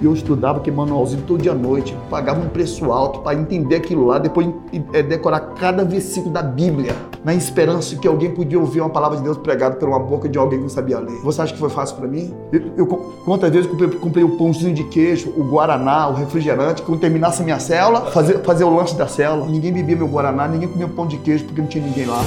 E eu estudava aquele manualzinho todo dia à noite, pagava um preço alto para entender aquilo lá, depois é, decorar cada versículo da Bíblia, na esperança de que alguém podia ouvir uma palavra de Deus pregada por uma boca de alguém que não sabia ler. Você acha que foi fácil para mim? Eu, eu, quantas vezes eu comprei, comprei, o pãozinho de queijo, o guaraná, o refrigerante, quando terminasse a minha célula, fazer, fazer o lanche da célula. Ninguém bebia meu guaraná, ninguém comia pão de queijo porque não tinha ninguém lá.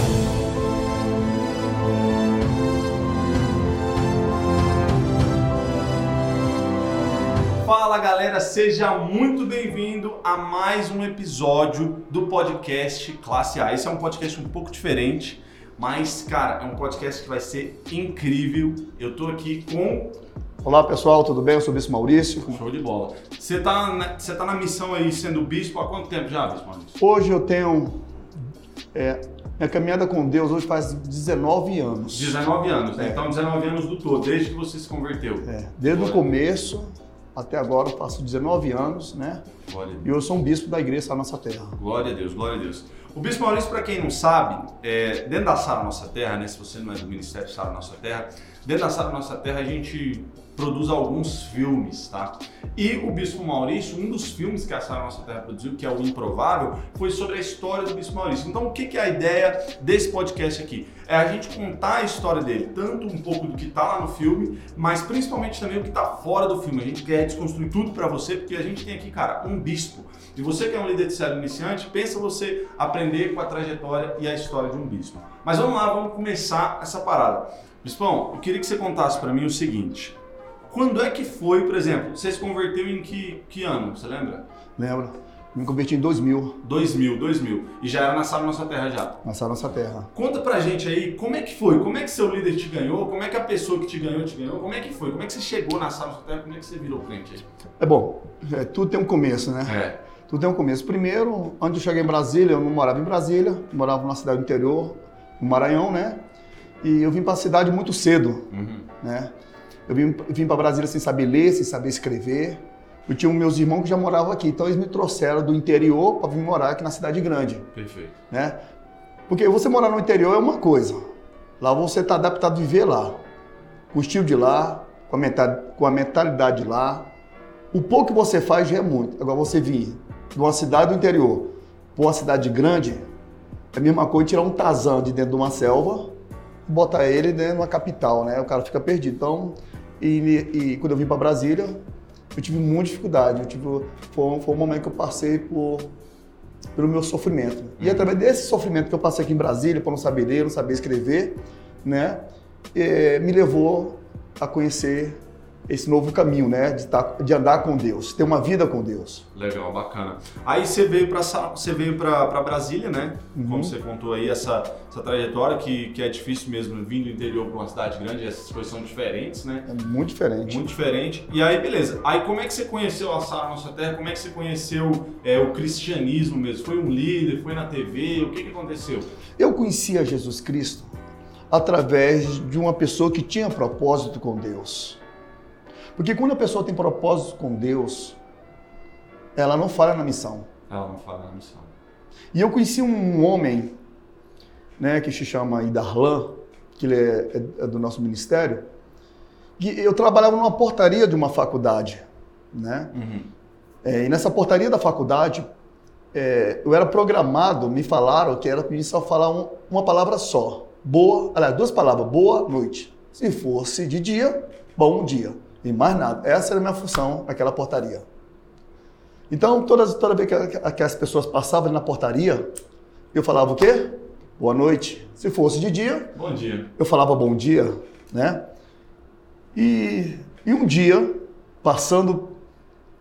Galera, seja muito bem-vindo a mais um episódio do podcast Classe A. Esse é um podcast um pouco diferente, mas cara, é um podcast que vai ser incrível. Eu tô aqui com Olá pessoal, tudo bem? Eu sou o Bispo Maurício. Show de bola. Você tá, na, você tá na missão aí sendo bispo há quanto tempo já, Bispo Maurício? Hoje eu tenho. É, minha caminhada com Deus hoje faz 19 anos. 19 anos, né? É. Então 19 anos do todo, desde que você se converteu. É, desde o começo, até agora eu faço 19 anos, né? E eu sou um bispo da igreja da Nossa Terra. Glória a Deus, glória a Deus. O Bispo Maurício, para quem não sabe, é, dentro da Sara Nossa Terra, né, se você não é do Ministério Sara Nossa Terra, dentro da Sara Nossa Terra a gente produz alguns filmes, tá? E o Bispo Maurício, um dos filmes que a Sara Nossa Terra produziu, que é o Improvável, foi sobre a história do Bispo Maurício. Então, o que é a ideia desse podcast aqui? É a gente contar a história dele, tanto um pouco do que está lá no filme, mas principalmente também o que está fora do filme. A gente quer desconstruir tudo para você, porque a gente tem aqui, cara, um bispo. E você que é um líder de célula iniciante, pensa você aprender com a trajetória e a história de um bispo. Mas vamos lá, vamos começar essa parada. Bispão, eu queria que você contasse para mim o seguinte. Quando é que foi, por exemplo, você se converteu em que, que ano, você lembra? Lembro. Me converti em 2000. 2000, 2000. E já era na Sala Nossa Terra já? Na Sala Nossa Terra. Conta pra gente aí, como é que foi? Como é que seu líder te ganhou? Como é que a pessoa que te ganhou te ganhou? Como é que foi? Como é que você chegou na Sala Nossa Terra? Como é que você virou crente aí? É bom, é, tudo tem um começo, né? É. Tudo tem um começo. Primeiro, antes de eu chegar em Brasília, eu não morava em Brasília, morava numa cidade do interior, no Maranhão, né? E eu vim para a cidade muito cedo, uhum. né? Eu vim, vim para Brasília sem saber ler, sem saber escrever. Eu tinha meus irmãos que já moravam aqui, então eles me trouxeram do interior para vir morar aqui na cidade grande. Perfeito. Né? Porque você morar no interior é uma coisa. Lá você está adaptado a viver lá. Com o estilo de lá, com a, mentalidade, com a mentalidade de lá. O pouco que você faz já é muito. Agora você vir de uma cidade do interior para uma cidade grande, é a mesma coisa tirar um Tazan de dentro de uma selva e botar ele dentro de uma capital, né? O cara fica perdido. Então, e, e quando eu vim para Brasília, eu tive muita dificuldade. Eu tive, foi, foi um momento que eu passei por, pelo meu sofrimento. E uhum. através desse sofrimento que eu passei aqui em Brasília, por não saber ler, não saber escrever, né, é, me levou a conhecer esse novo caminho, né, de, tá, de andar com Deus, ter uma vida com Deus. Legal, bacana. Aí você veio para você veio para Brasília, né? Uhum. Como você contou aí essa, essa trajetória que, que é difícil mesmo vindo do interior para uma cidade grande, essas coisas são diferentes, né? É muito diferente. Muito diferente. E aí, beleza. Aí como é que você conheceu a Sara Nossa Terra? Como é que você conheceu é, o cristianismo mesmo? Foi um líder? Foi na TV? O que, que aconteceu? Eu conhecia Jesus Cristo através de uma pessoa que tinha propósito com Deus. Porque quando a pessoa tem propósito com Deus, ela não falha na missão. Ela não falha na missão. E eu conheci um homem, né, que se chama Idarlan, que ele é, é, é do nosso ministério, que eu trabalhava numa portaria de uma faculdade, né? Uhum. É, e nessa portaria da faculdade, é, eu era programado, me falaram que era pedir só falar um, uma palavra só. Boa, aliás, duas palavras, boa noite. Se fosse de dia, bom dia. E mais nada. Essa era a minha função naquela portaria. Então, todas, toda vez que, que as pessoas passavam na portaria, eu falava o quê? Boa noite. Se fosse de dia, bom dia. Eu falava bom dia, né? E, e um dia, passando,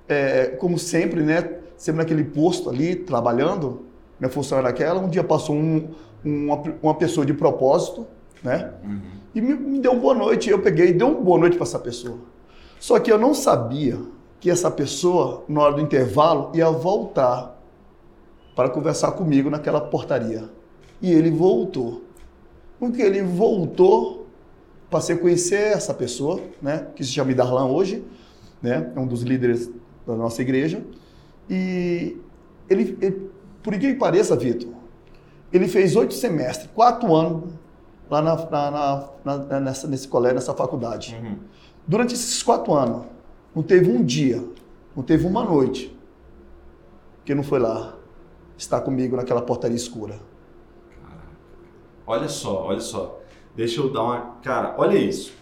é, como sempre, né? Sempre naquele posto ali, trabalhando, minha função era aquela. Um dia passou um, uma, uma pessoa de propósito, né? Uhum. E me, me deu uma boa noite. Eu peguei e dei uma boa noite para essa pessoa. Só que eu não sabia que essa pessoa, na hora do intervalo, ia voltar para conversar comigo naquela portaria. E ele voltou. Porque ele voltou, passei a conhecer essa pessoa, né, que se chama Darlan hoje, né, é um dos líderes da nossa igreja. E ele, ele por que pareça, Vitor, ele fez oito semestres, quatro anos lá na, na, na, nessa, nesse colégio, nessa faculdade. Uhum. Durante esses quatro anos, não teve um dia Não teve uma noite que não foi lá estar comigo naquela portaria escura. Olha só, olha só. Deixa eu dar uma. Cara, olha isso.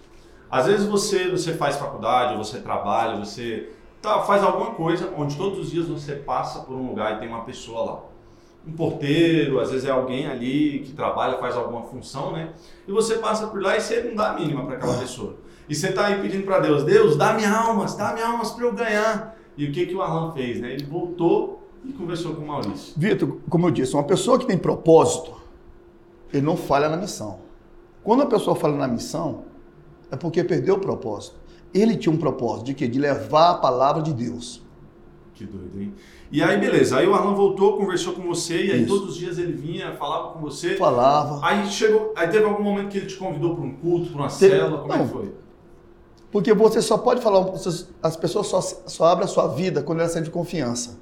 Às vezes você, você faz faculdade, você trabalha, você tá, faz alguma coisa onde todos os dias você passa por um lugar e tem uma pessoa lá. Um porteiro, às vezes é alguém ali que trabalha, faz alguma função, né? E você passa por lá e você não dá a mínima para aquela pessoa. E você tá aí pedindo para Deus, Deus, dá-me almas, dá-me almas para eu ganhar. E o que que o Arlan fez, né? Ele voltou e conversou com o Maurício. Vitor, como eu disse, uma pessoa que tem propósito, ele não falha na missão. Quando a pessoa falha na missão, é porque perdeu o propósito. Ele tinha um propósito de quê? De levar a palavra de Deus. Que doido, hein? E aí, beleza. Aí o Arlan voltou, conversou com você, e aí Isso. todos os dias ele vinha, falava com você. Falava. Aí chegou. Aí teve algum momento que ele te convidou para um culto, para uma Teve- célula, como é não. que foi? Porque você só pode falar, as pessoas só, só abrem a sua vida quando elas sentem confiança.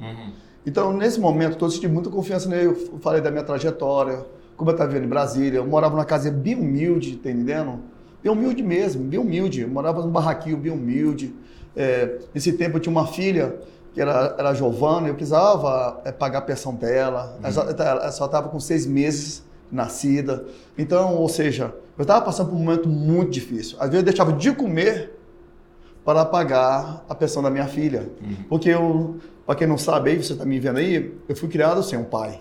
Então, nesse momento, eu senti muita confiança nele. Eu falei da minha trajetória, como eu estava vivendo em Brasília. Eu morava numa casa bem humilde, tá entendendo? Bem humilde mesmo, bem humilde. Eu morava num barraquinho bem humilde. É, nesse tempo, eu tinha uma filha, que era, era Giovana, eu precisava é, pagar a pensão dela. Ela, só- ela só estava com seis meses nascida. Então, ou seja, eu estava passando por um momento muito difícil. Às vezes, eu deixava de comer para pagar a pensão da minha filha. Porque eu, para quem não sabe aí, você está me vendo aí, eu fui criado sem um pai.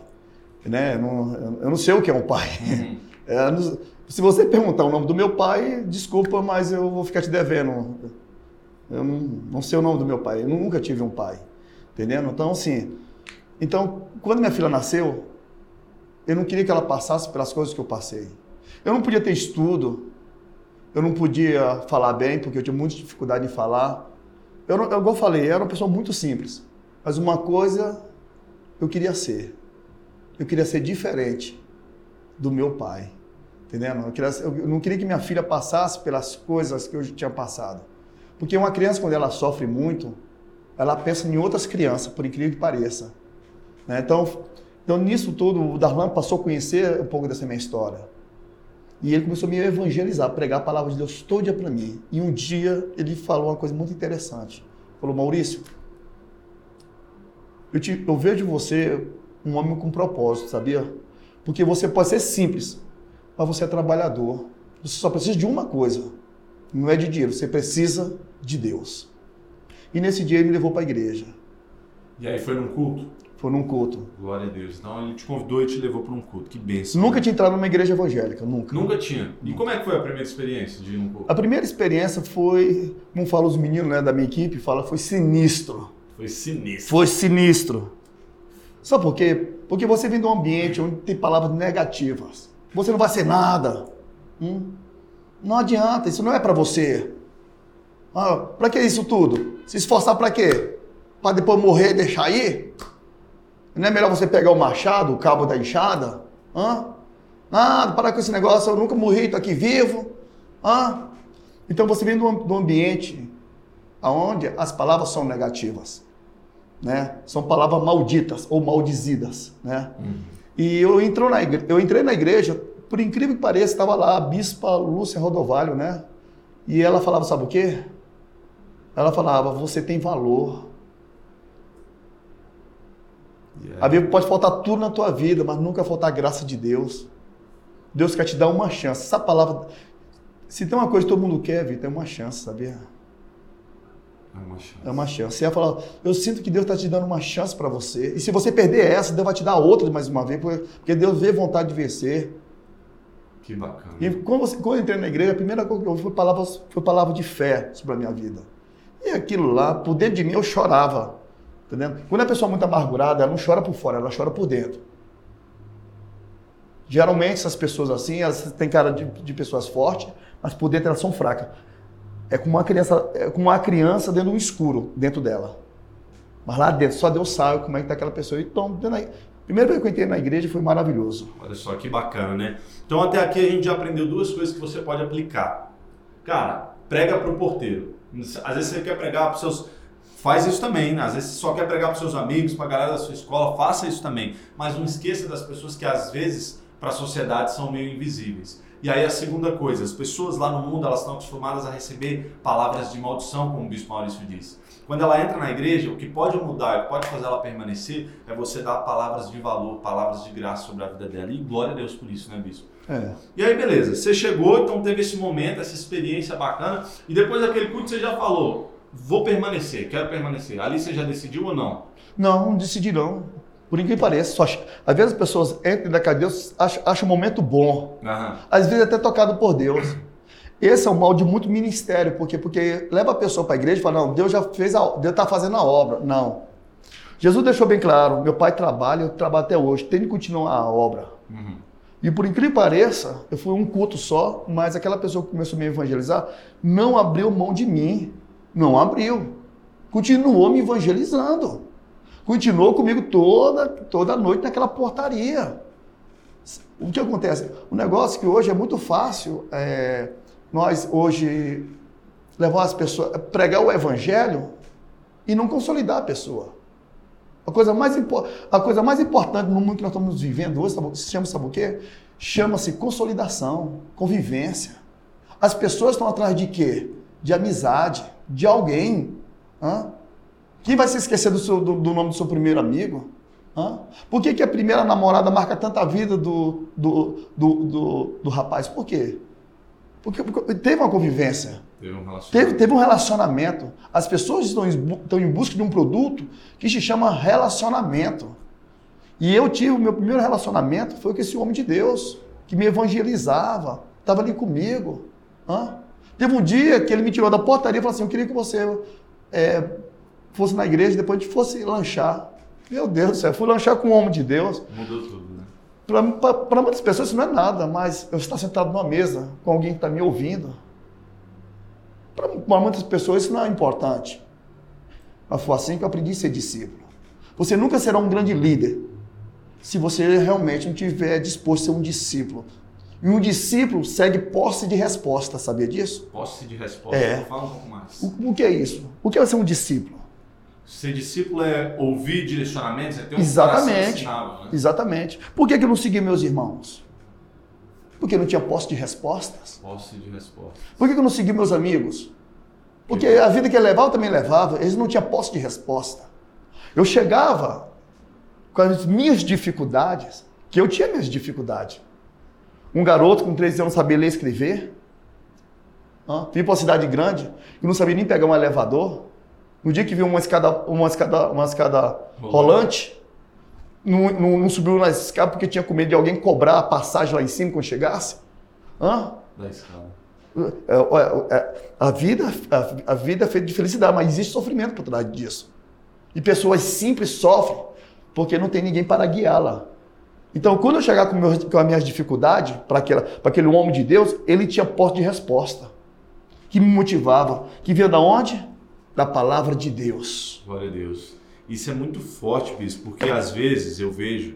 Né? Eu, não, eu não sei o que é um pai. É, não- se você perguntar o nome do meu pai, desculpa, mas eu vou ficar te devendo. Eu não, não sei o nome do meu pai, eu nunca tive um pai. Entendendo? Então, assim, então, quando minha filha nasceu, eu não queria que ela passasse pelas coisas que eu passei. Eu não podia ter estudo, eu não podia falar bem, porque eu tinha muita dificuldade em falar. Eu, não- eu, igual falei, eu era uma pessoa muito simples. Mas uma coisa eu queria ser. Eu queria ser diferente do meu pai. Entendendo? Eu, queria, eu não queria que minha filha passasse pelas coisas que eu tinha passado. Porque uma criança, quando ela sofre muito, ela pensa em outras crianças, por incrível que pareça. Né? Então, então, nisso tudo, o Darlan passou a conhecer um pouco dessa minha história. E ele começou a me evangelizar, pregar a palavra de Deus todo dia para mim. E um dia ele falou uma coisa muito interessante. Falou, Maurício, eu, te, eu vejo você um homem com propósito, sabia? Porque você pode ser simples, mas você é trabalhador. Você só precisa de uma coisa. Não é de dinheiro, você precisa de Deus. E nesse dia ele me levou para a igreja. E aí foi num culto? Foi num culto. Glória a Deus. Então ele te convidou e te levou para um culto. Que bênção. Nunca tinha entrado numa igreja evangélica, nunca. Nunca tinha. E como é que foi a primeira experiência de ir num culto? A primeira experiência foi, como falam os meninos né, da minha equipe, fala, foi sinistro. Foi sinistro. Foi sinistro. Sabe por quê? Porque você vem de um ambiente onde tem palavras negativas. Você não vai ser nada. Hum? Não adianta, isso não é para você. Ah, para que isso tudo? Se esforçar para quê? Para depois morrer e deixar aí? Não é melhor você pegar o machado, o cabo da enxada? Hã? Nada, para com esse negócio, eu nunca morri, estou aqui vivo. Hã? Então você vem de um, ambiente onde as palavras são negativas. Né? São palavras malditas ou maldizidas. Né? E eu, entrou na eu entrei na igreja, por incrível que pareça, estava lá a bispa Lúcia Rodovalho, né? E ela falava, sabe o quê? Ela falava, você tem valor. A Bíblia pode faltar tudo na tua vida, mas nunca faltar a graça de Deus. Deus quer te dar uma chance. Essa palavra, se tem uma coisa que todo mundo quer, Vitor, é uma chance, sabia? É uma chance. É uma chance. Você vai falar, eu sinto que Deus está te dando uma chance para você. E se você perder essa, Deus vai te dar outra mais uma vez, porque porque Deus vê vontade de vencer. Que bacana. E quando, você, quando eu entrei na igreja, a primeira coisa que eu ouvi foi palavra, foi palavra de fé sobre a minha vida. E aquilo lá, por dentro de mim, eu chorava. Entendendo? Quando a pessoa é muito amargurada, ela não chora por fora, ela chora por dentro. Geralmente, essas pessoas assim, elas têm cara de, de pessoas fortes, mas por dentro elas são fracas. É como uma criança, é como uma criança dentro de um escuro, dentro dela. Mas lá dentro, só Deus sabe como é que está aquela pessoa. Então, dentro primeira vez que eu entrei na igreja foi maravilhoso. Olha só que bacana, né? Então até aqui a gente já aprendeu duas coisas que você pode aplicar. Cara, prega pro porteiro. Às vezes você quer pregar para seus faz isso também, né? Às vezes você só quer pregar para seus amigos, para a galera da sua escola, faça isso também. Mas não esqueça das pessoas que às vezes para a sociedade são meio invisíveis. E aí a segunda coisa, as pessoas lá no mundo elas estão acostumadas a receber palavras de maldição, como o bispo Maurício disse. Quando ela entra na igreja, o que pode mudar, o que pode fazer ela permanecer, é você dar palavras de valor, palavras de graça sobre a vida dela. E glória a Deus por isso, né, bispo? É. E aí, beleza, você chegou, então teve esse momento, essa experiência bacana, e depois daquele culto você já falou, vou permanecer, quero permanecer. Ali você já decidiu ou não? Não, não decidi não. Por incrível que pareça, só, às vezes as pessoas entram na Deus, acham, acham um momento bom. Aham. Às vezes até tocado por Deus. Esse é o mal de muito ministério, porque porque leva a pessoa para a igreja e fala, não, Deus já fez a, Deus está fazendo a obra. Não. Jesus deixou bem claro, meu pai trabalha, eu trabalho até hoje, tem que continuar a obra. Uhum. E por incrível que pareça, eu fui um culto só, mas aquela pessoa que começou a me evangelizar não abriu mão de mim. Não abriu. Continuou me evangelizando. Continuou comigo toda, toda noite naquela portaria. O que acontece? O negócio é que hoje é muito fácil é, nós hoje levar as pessoas, pregar o evangelho e não consolidar a pessoa. A coisa mais, a coisa mais importante no mundo que nós estamos vivendo hoje, sabe, chama, sabe o quê? Chama-se consolidação, convivência. As pessoas estão atrás de quê? De amizade, de alguém. Hã? Quem vai se esquecer do, seu- do- do nome do seu primeiro amigo? Hã? Por que, que a primeira namorada marca tanta vida do, do, do, do, do rapaz? Por quê? Porque, porque teve uma convivência. Teve um relacionamento. Teve, teve um relacionamento. As pessoas estão em, estão em busca de um produto que se chama relacionamento. E eu tive o meu primeiro relacionamento foi com esse homem de Deus, que me evangelizava, estava ali comigo. Hã? Teve um dia que ele me tirou da portaria e falou assim: Eu queria que você é, fosse na igreja e depois a gente fosse lanchar. Meu Deus do céu, eu fui lanchar com um homem de Deus. Mudou tudo, né? Para muitas pessoas isso não é nada, mas eu estar sentado numa mesa com alguém que está me ouvindo. Para muitas pessoas isso não é importante. Mas foi assim que eu aprendi a ser discípulo. Você nunca será um grande líder se você realmente não estiver disposto a ser um discípulo. E um discípulo segue posse de resposta, sabia disso? Posse de resposta. É. Fala um pouco mais. O, o que é isso? O que é ser um discípulo? Ser discípulo é ouvir direcionamentos, é ter um Exatamente. ensinável, né? Exatamente. Por que, que eu não segui meus irmãos? Porque não tinha posse de respostas. Posse de resposta. Por que que eu não segui meus amigos? Porque a vida que ele levava eu também levava, eles não tinham posse de resposta. Eu chegava com as minhas dificuldades, que eu tinha minhas dificuldades. Um garoto com 13 anos sabia ler e escrever, hã? vim para uma cidade grande e não sabia nem pegar um elevador. No dia que viu uma escada, uma escada, uma escada rolante, não, não- não subiu na escada porque tinha com medo de alguém cobrar a passagem lá em cima quando chegasse. Hã? Da escala. É, é, é, a, vida, a, a vida é feita de felicidade, mas existe sofrimento por trás disso. E pessoas simples sofrem porque não tem ninguém para guiá-la. Então, quando eu chegar com, com as minhas dificuldades para aquele homem de Deus, ele tinha porta de resposta, que me motivava, que vinha da onde? Da palavra de Deus. Glória a Deus. Isso é muito forte, bispo, porque às vezes eu vejo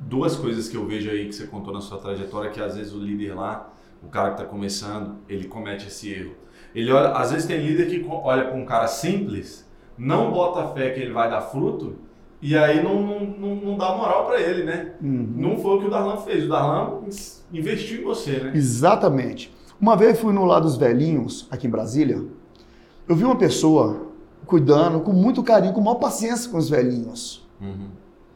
duas coisas que eu vejo aí que você contou na sua trajetória, que às vezes o líder lá, o cara que está começando, ele comete esse erro. Ele olha, às vezes tem líder que olha para um cara simples, não bota fé que ele vai dar fruto, e aí não, não, não, dá moral para ele, né? Não foi o que o Darlan fez. O Darlan investiu em você, né? Exatamente. Uma vez eu fui no Lar dos Velhinhos, aqui em Brasília, eu vi uma pessoa cuidando com muito carinho, com maior paciência com os velhinhos. Uhum.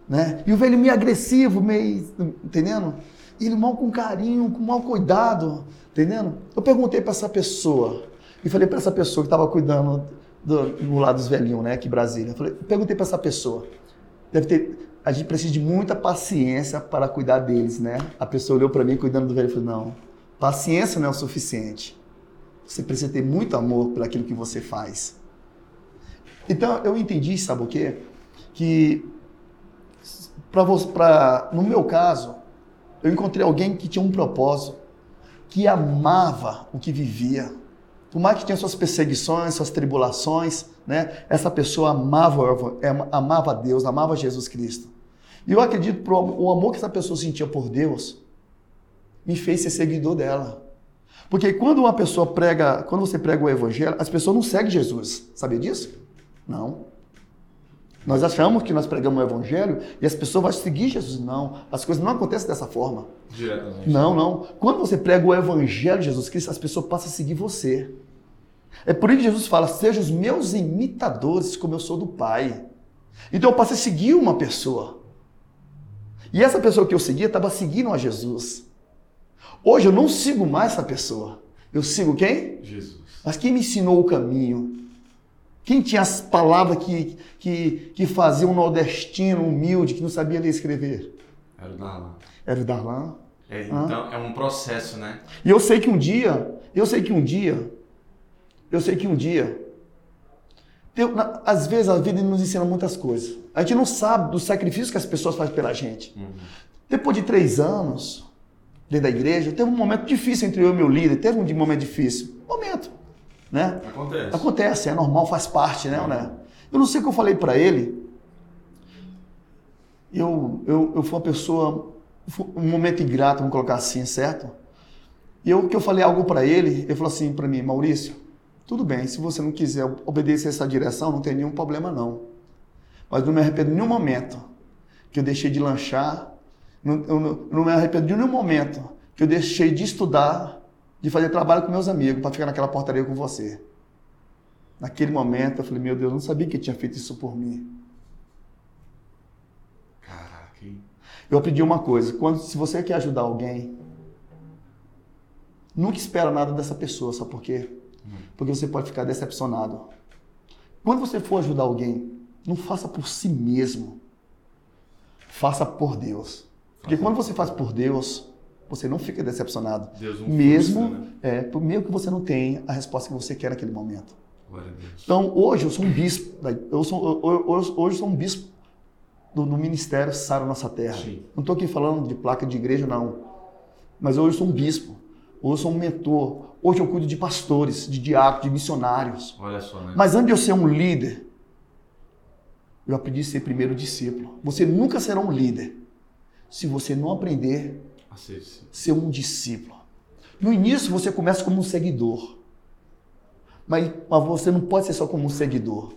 né? E o velho meio agressivo, meio, entendendo? E ele mal com carinho, com mal cuidado, entendendo? Eu perguntei para essa pessoa, e falei para essa pessoa que estava cuidando do, do lado dos velhinhos, né, aqui em Brasília. Eu falei, eu perguntei para essa pessoa, deve ter, a gente precisa de muita paciência para cuidar deles, né? A pessoa olhou para mim cuidando do velho e falou, não, paciência não é o suficiente. Você precisa ter muito amor por aquilo que você faz. Então eu entendi, sabe o quê? Que para você, pra, no meu caso, eu encontrei alguém que tinha um propósito, que amava o que vivia. Por mais que tinha suas perseguições, suas tribulações, né? Essa pessoa amava, é, amava Deus, amava Jesus Cristo. E eu acredito que o amor que essa pessoa sentia por Deus me fez ser seguidor dela. Porque quando uma pessoa prega, quando você prega o evangelho, as pessoas não seguem Jesus. Sabia disso? Não. Nós achamos que nós pregamos o evangelho e as pessoas vão seguir Jesus. Não, as coisas não acontecem dessa forma. Diretamente. Não, não. Quando você prega o evangelho de Jesus Cristo, as pessoas passam a seguir você. É por isso que Jesus fala: sejam os meus imitadores, como eu sou do Pai. Então eu passei a seguir uma pessoa. E essa pessoa que eu seguia estava seguindo a Jesus. Hoje eu não sigo mais essa pessoa. Eu sigo quem? Jesus. Mas quem me ensinou o caminho? Quem tinha as palavras que, que, que fazia um nordestino humilde que não sabia ler e escrever? Era o Darlan. Era o Darlan. É, então é um processo, né? E eu sei que um dia, eu sei que um dia, eu sei que um dia, na- às vezes a vida nos ensina muitas coisas. A gente não sabe do sacrifício que as pessoas fazem pela gente. Uhum. Depois de três anos dentro da igreja, teve um momento difícil entre eu e meu líder. Teve um momento difícil. Momento. Né? Acontece. Acontece, é normal, faz parte, né? né? Eu não sei o que eu falei pra ele. Eu, eu, eu fui uma pessoa, um momento ingrato, vamos colocar assim, certo? E eu que eu falei algo pra ele, ele falou assim pra mim, Maurício, tudo bem, se você não quiser obedecer essa direção, não tem nenhum problema não. Mas não me arrependo em nenhum momento que eu deixei de lanchar, não, eu não, não me arrependo de nenhum momento que eu deixei de estudar, de fazer trabalho com meus amigos, para ficar naquela portaria com você. Naquele momento eu falei, meu Deus, eu não sabia que tinha feito isso por mim. Caraca? Eu aprendi uma coisa, quando se você quer ajudar alguém, nunca espera nada dessa pessoa, sabe por quê? Porque você pode ficar decepcionado. Quando você for ajudar alguém, não faça por si mesmo. Faça por Deus. Porque quando você faz por Deus, você não fica decepcionado. Deus não mesmo, frustra, né? é, por que você não tenha a resposta que você quer naquele momento. Então, hoje eu sou um bispo. Eu sou, eu- hoje eu sou um bispo do, do Ministério Sara Nossa Terra. Sim. Não estou aqui falando de placa de igreja, não. Mas hoje eu sou um bispo. Hoje eu sou um mentor. Hoje eu cuido de pastores, de diáconos, de missionários. Olha só, né? Mas antes de eu ser um líder, eu aprendi a ser primeiro discípulo. Você nunca será um líder se você não aprender A ser ser um discípulo. No início você começa como um seguidor. Mas, mas você não pode ser só como um seguidor.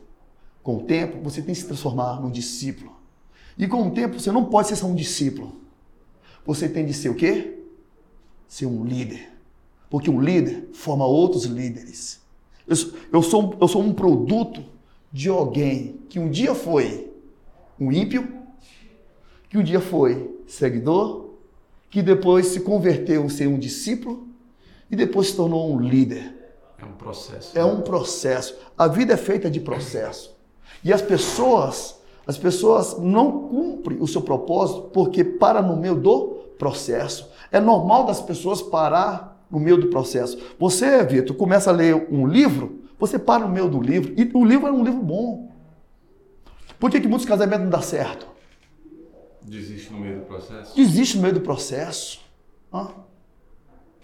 Com o tempo, você tem que se transformar num discípulo. E com o tempo, você não pode ser só um discípulo. Você tem de ser o quê? Ser um líder. Porque um líder forma outros líderes. Eu, sou- eu, sou, eu sou um produto de alguém que um dia foi um ímpio, que um dia foi seguidor, que depois se converteu em ser um discípulo e depois se tornou um líder. É um processo. É um processo. A vida é feita de processo. E as pessoas, as pessoas não cumprem o seu propósito porque para no meio do processo. É normal das pessoas parar no meio do processo. Você, Vitor, começa a ler um livro, você para no meio do livro e o livro é um livro bom. Por que, que muitos casamentos não dão certo? Desiste no meio do processo? Desiste no meio do processo. Hã?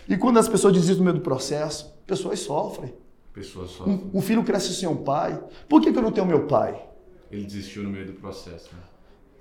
E quando as pessoas desistem no meio do processo, pessoas sofrem. Pessoa só. Um, um filho cresce sem um pai. Por que, que eu não tenho meu pai? Ele desistiu no meio do processo, né?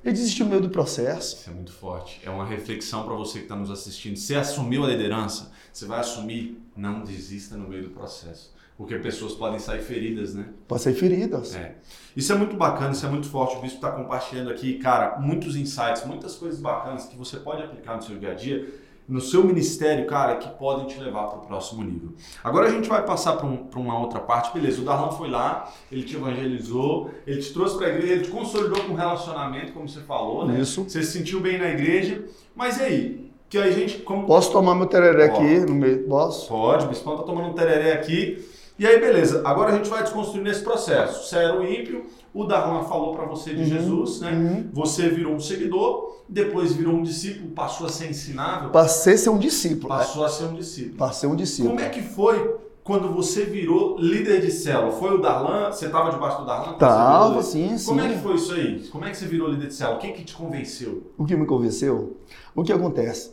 Ele desistiu no meio do processo. Isso é muito forte. É uma reflexão para você que está nos assistindo. Você assumiu a liderança, você vai assumir, não desista no meio do processo. Porque pessoas podem sair feridas, né? Pode ser feridas. É. Isso é muito bacana, isso é muito forte. O Bispo está compartilhando aqui, cara, muitos insights, muitas coisas bacanas que você pode aplicar no seu dia a dia, no seu ministério, cara, que podem te levar para o próximo nível. Agora a gente vai passar para um, uma outra parte. Beleza, o Darlan foi lá, ele te evangelizou, ele te trouxe para a igreja, ele te consolidou com um relacionamento, como você falou, né? Isso. Você se sentiu bem na igreja. Mas e aí? Que a gente, como Posso tomar meu tereré Pode. aqui no meio? Posso? Pode, o Bispão tá tomando um tereré aqui. E aí, beleza. Agora a gente vai desconstruindo esse processo. Você era o ímpio, o Darlan falou para você de Uhum, Jesus, né? uhum. Você virou um seguidor, depois virou um discípulo, passou a ser ensinável, Passei a ser um discípulo. passou a ser um discípulo. Passei um discípulo. Como é que foi quando você virou líder de célula? Foi o Darlan? Você estava debaixo do Darlan? Tava, sim, Como sim. é que foi isso aí? Como é que você virou líder de célula? Quem que te convenceu? O que me convenceu? O que acontece?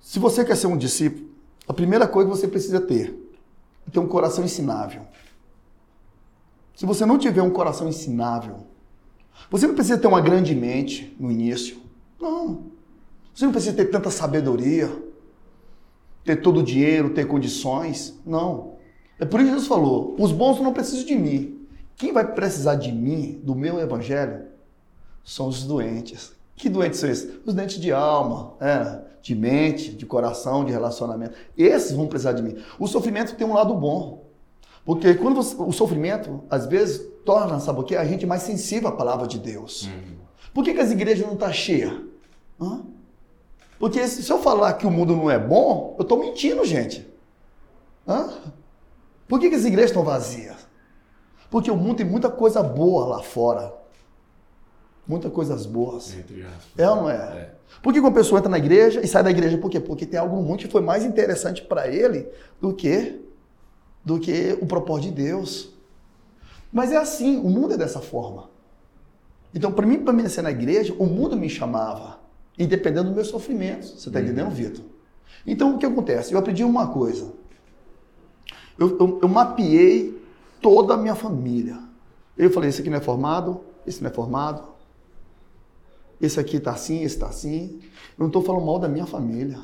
Se você quer ser um discípulo, a primeira coisa que você precisa ter é ter um coração ensinável. Se você não tiver um coração ensinável, você não precisa ter uma grande mente no início. Não. Você não precisa ter tanta sabedoria, ter todo o dinheiro, ter condições. Não. É por isso que Jesus falou: os bons não precisam de mim. Quem vai precisar de mim, do meu evangelho, são os doentes. Que doentes são esses? Os doentes de alma, é, de mente, de coração, de relacionamento. Esses vão precisar de mim. O sofrimento tem um lado bom. Porque quando você, o sofrimento, às vezes, torna, sabe o quê? A gente mais sensível à palavra de Deus. Uhum. Por que, que as igrejas não estão tá cheias? Porque se eu falar que o mundo não é bom, eu estou mentindo, gente. Hã? Por que, que as igrejas estão vazias? Porque o mundo tem muita coisa boa lá fora. Muitas coisas boas. É ou não é? é? Por que uma pessoa entra na igreja e sai da igreja? Por quê? Porque tem algo mundo que foi mais interessante para ele do que, do que o propósito de Deus. Mas é assim, o mundo é dessa forma. Então, para mim permanecer na igreja, o mundo me chamava, independente dos meus sofrimentos. Você está uhum. entendendo, Vitor? Então, o que acontece? Eu aprendi uma coisa. Eu, eu, eu mapeei toda a minha família. Eu falei, esse aqui não é formado, esse não é formado, esse aqui está assim, esse está assim. Eu não estou falando mal da minha família.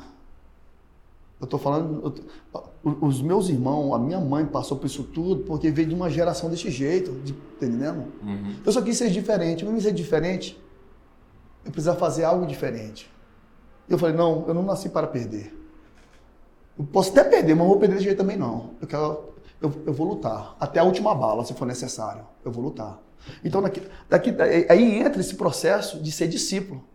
Eu estou falando, eu, os meus irmãos, a minha mãe passou por isso tudo porque veio de uma geração desse jeito, de, tá entendendo? Uhum. Eu só quis ser diferente. Mas ser diferente, eu precisava fazer algo diferente. Eu falei, não, eu não nasci para perder. Eu posso até perder, mas não vou perder de jeito também não. Eu, quero, eu, eu vou lutar. Até a última bala, se for necessário. Eu vou lutar. Então, daqui, daqui, aí entra esse processo de ser discípulo.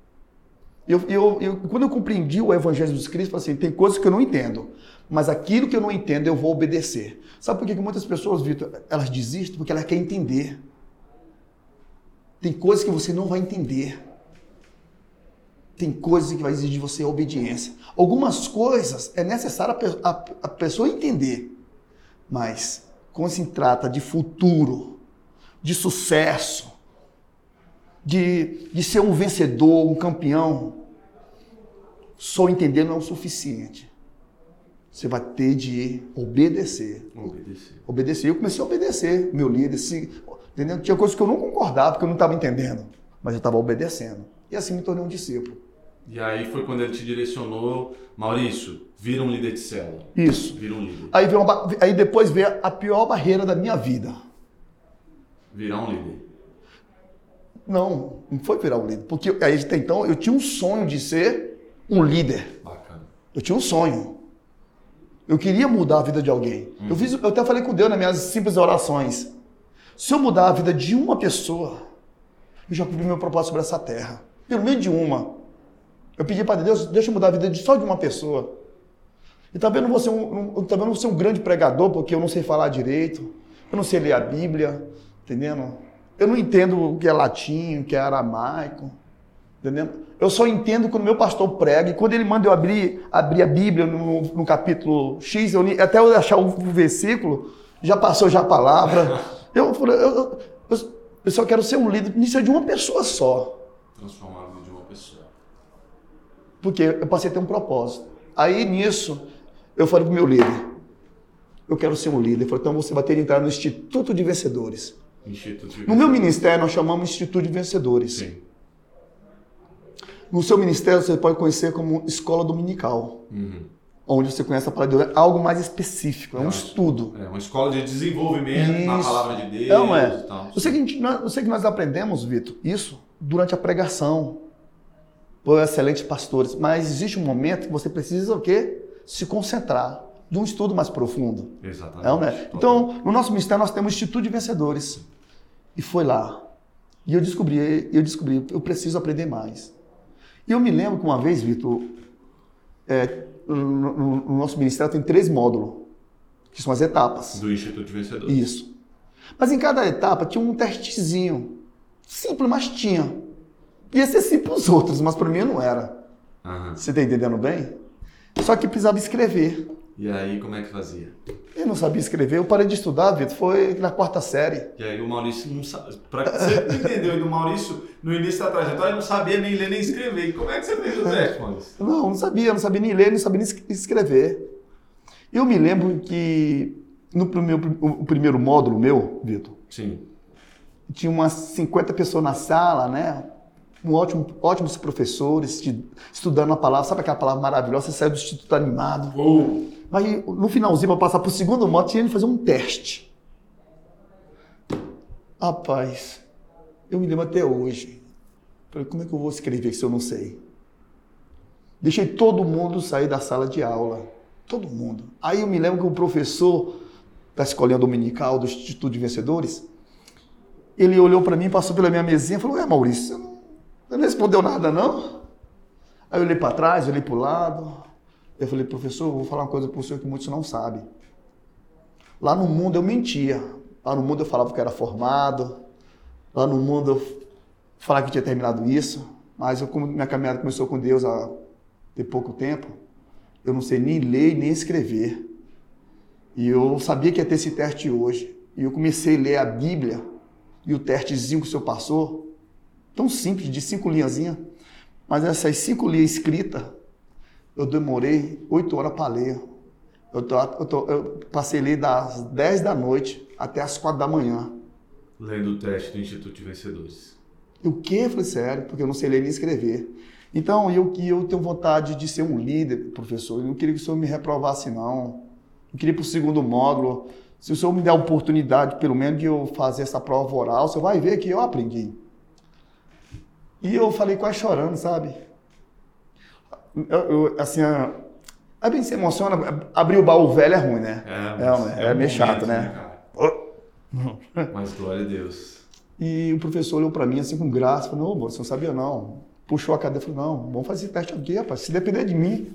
Eu, eu, eu, quando eu compreendi o Evangelho Jesus Cristo, assim, tem coisas que eu não entendo, mas aquilo que eu não entendo eu vou obedecer. Sabe por que, que muitas pessoas, Vitor, elas desistem? Porque elas querem entender. Tem coisas que você não vai entender. Tem coisas que vai exigir de você obediência. Algumas coisas é necessário a, a, a pessoa entender, mas quando se trata de futuro, de sucesso, de, de ser um vencedor, um campeão, só entender não é o suficiente. Você vai ter de obedecer. Obedecer. Obedecer. Eu comecei a obedecer, meu líder. Se, entendeu? Tinha coisas que eu não concordava, porque eu não estava entendendo, mas eu estava obedecendo. E assim me tornei um discípulo. E aí foi quando ele te direcionou, Maurício, vira um líder de célula. Isso. Vira um líder. Aí, veio uma, aí depois veio a pior barreira da minha vida Virar um líder? Não, não foi virar um líder. Porque aí até então eu tinha um sonho de ser um líder. Bacana. Eu tinha um sonho. Eu queria mudar a vida de alguém. Uhum. Eu, fiz, eu até falei com Deus nas minhas simples orações. Se eu mudar a vida de uma pessoa, eu já cumpri meu propósito sobre essa terra. Pelo menos de uma. Eu pedi para Deus, deixa eu mudar a vida de só de uma pessoa. E talvez eu não vou ser um, talvez eu não vou ser um grande pregador, porque eu não sei falar direito, eu não sei ler a Bíblia, Entendendo? Eu não entendo o que é latim, o que é aramaico. Entendendo? Eu só entendo quando meu pastor prega e quando ele manda eu abrir, abrir a Bíblia no, no capítulo X, eu, até eu achar o versículo, já passou já a palavra. Eu, eu, eu, eu só quero ser um líder, nisso é de uma pessoa só. Transformar a vida de uma pessoa. Porque eu passei a ter um propósito. Aí nisso, eu falei pro meu líder, eu quero ser um líder. Ele falou, então você vai ter que entrar no Instituto de Vencedores. No meu ministério, nós chamamos Instituto de Vencedores. Sim. No seu ministério, você pode conhecer como escola dominical. Uhum. Onde você conhece a palavra de Deus. É algo mais específico, é, é um estudo. É uma escola de desenvolvimento isso. na palavra de Deus. Não é. Eu sei, que nós, eu sei que nós aprendemos, Vitor, isso durante a pregação por excelentes pastores. Mas existe um momento que você precisa o quê? Se concentrar de um estudo mais profundo. Exatamente. É, então, no nosso ministério, nós temos o Instituto de Vencedores. E foi lá. E eu descobri, eu descobri, eu preciso aprender mais. E eu me lembro que uma vez, Vitor, é, no, no, no, nosso ministério tem três módulos, que são as etapas. Do Instituto de Vencedores. Isso. Mas em cada etapa tinha um testezinho. Simples, mas tinha. Ia ser simples para os outros, mas para mim não era. Uhum. Você está entendendo bem? Só que precisava escrever. E aí, como é que fazia? Eu não sabia escrever. Eu parei de estudar, Vitor, foi na quarta série. E aí o Maurício não sabe. Pra... Você entendeu? E o Maurício, no início da trajetória, não sabia nem ler nem escrever. E como é que você fez o teste, Maurício? Não, não sabia. Não sabia nem ler, não sabia nem escrever. Eu me lembro que no primeiro, o primeiro módulo meu, Vitor. Sim. Tinha umas 50 pessoas na sala, né? Um ótimo, ótimos professores estudando a palavra. Sabe aquela palavra maravilhosa? Você saiu do Instituto Animado. Oh. Mas no finalzinho, para passar para o segundo modo, tinha que fazer um teste. Rapaz, eu me lembro até hoje. Falei, como é que eu vou escrever se eu não sei? Deixei todo mundo sair da sala de aula. Todo mundo. Aí eu me lembro que o professor da escolinha dominical do Instituto de Vencedores, ele olhou para mim, passou pela minha mesinha e falou: É, Maurício, não, respondeu nada, não? Aí eu olhei para trás, olhei para o lado. Eu falei, professor, vou falar uma coisa para o senhor que muitos não sabem. Lá no mundo eu mentia. Lá no mundo eu falava que era formado. Lá no mundo eu falava que tinha terminado isso. Mas eu, como minha caminhada começou com Deus há ter pouco tempo, eu não sei nem ler nem escrever. E eu sabia que ia ter esse teste hoje. E eu comecei a ler a Bíblia e o testezinho que o senhor passou, tão simples, de cinco linhazinhas. Mas essas cinco linhas escritas, eu demorei oito horas para ler. Eu, tô, eu, tô, eu, passei a ler das 10 da noite até as quatro da manhã. Lendo o teste do Instituto de Vencedores. O quê? Eu falei, sério, porque eu não sei ler nem escrever. Então, eu, eu tenho vontade de ser um líder, professor. Eu não queria que o senhor me reprovasse, não. Eu queria ir para o segundo módulo. Se o senhor me der a oportunidade, pelo menos, de eu fazer essa prova oral, o senhor vai ver que eu aprendi. E eu falei quase chorando, sabe? Eu, eu, assim, a, a gente se emociona, abrir o baú velho é ruim, né? É, é, é, é meio chato, né? né mas glória a Deus. E o professor olhou para mim assim com graça, falou, não, você não sabia não. Puxou a cadeira e falou, não, vamos fazer esse teste aqui, rapaz. Se depender de mim,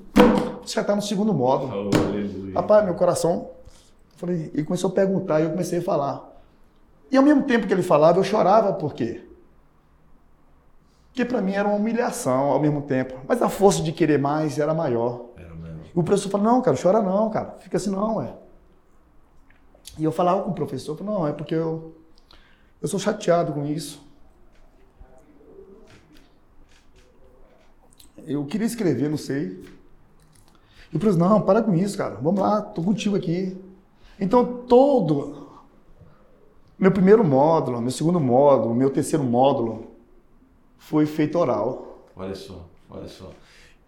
você já está no segundo módulo. Oh, aleluia. Rapaz, meu coração, falei, ele começou a perguntar e eu comecei a falar. E ao mesmo tempo que ele falava, eu chorava, por quê? Que para mim era uma humilhação ao mesmo tempo. Mas a força de querer mais era maior. Era mesmo. O professor falou, não, cara, chora não, cara. Fica assim, não, é. E eu falava com o professor, não, é porque eu, eu sou chateado com isso. Eu queria escrever, não sei. E o professor, não, para com isso, cara. Vamos lá, tô contigo aqui. Então, todo meu primeiro módulo, meu segundo módulo, meu terceiro módulo, foi feito oral. Olha só, olha só.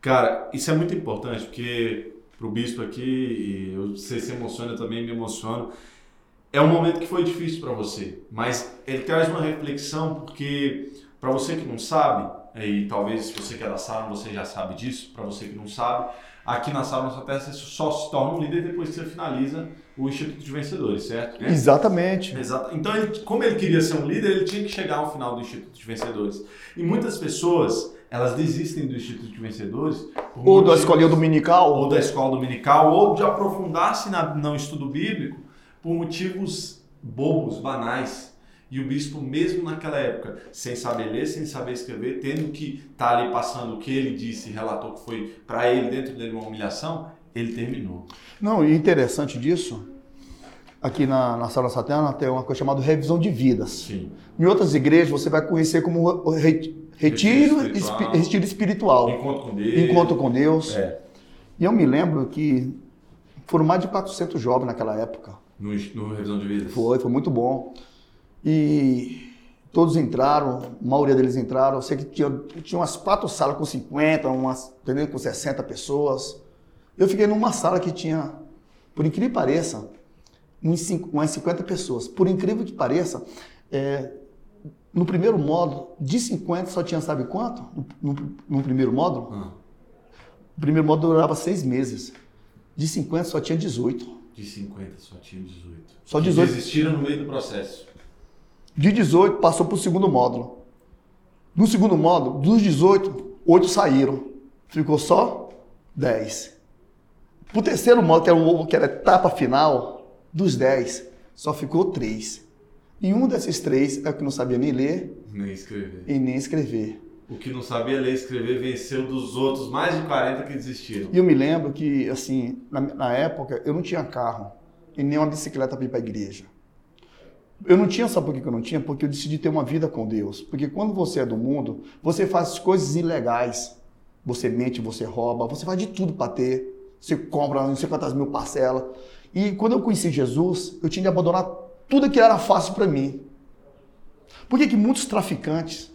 Cara, isso é muito importante, porque para o bispo aqui, e eu, você se emociona, também me emociono. É um momento que foi difícil para você, mas ele traz uma reflexão, porque para você que não sabe, e talvez se você que é da sala você já sabe disso, para você que não sabe, aqui na sala Nossa Terra você só se torna um líder depois que você finaliza o Instituto de Vencedores, certo? É? Exatamente. Exato. Então, ele, como ele queria ser um líder, ele tinha que chegar ao final do Instituto de Vencedores. E muitas pessoas, elas desistem do Instituto de Vencedores. Ou da escolinha dominical. Ou da escola dominical, ou de aprofundar-se no estudo bíblico por motivos bobos, banais. E o bispo, mesmo naquela época, sem saber ler, sem saber escrever, tendo que estar tá ali passando o que ele disse, relatou que foi para ele, dentro dele, uma humilhação, ele terminou. Não, e interessante disso, aqui na, na Sala Satana tem uma coisa chamada revisão de vidas. Sim. Em outras igrejas você vai conhecer como retiro, retiro espiritual. retiro espiritual. Encontro com Deus. Encontro com Deus. É. E eu me lembro que foram mais de 400 jovens naquela época. No, no Revisão de Vidas? Foi, foi muito bom. E todos entraram, a maioria deles entraram. Eu sei que tinha, tinha umas quatro salas com 50, umas, entendeu? com 60 pessoas. Eu fiquei numa sala que tinha, por incrível que pareça, umas 50 pessoas. Por incrível que pareça, é, no primeiro módulo, de 50 só tinha sabe quanto? No, no, no primeiro módulo? Ah. O primeiro módulo durava seis meses. De 50 só tinha 18. De 50 só tinha 18. Só 18. Que desistiram no meio do processo. De 18 passou para o segundo módulo. No segundo módulo, dos 18, 8 saíram. Ficou só 10. Para o terceiro módulo, que era, o, que era a etapa final, dos 10, só ficou 3. E um desses três é o que não sabia nem ler nem escrever. e nem escrever. O que não sabia ler e escrever venceu dos outros mais de 40 que desistiram. E eu me lembro que, assim, na, na época, eu não tinha carro e nem uma bicicleta para ir para a igreja. Eu não tinha, sabe por que eu não tinha? Porque eu decidi ter uma vida com Deus. Porque quando você é do mundo, você faz coisas ilegais. Você mente, você rouba, você faz de tudo para ter. Você compra não sei quantas mil parcelas. E quando eu conheci Jesus, eu tinha de abandonar tudo que era fácil para mim. Por que, que muitos traficantes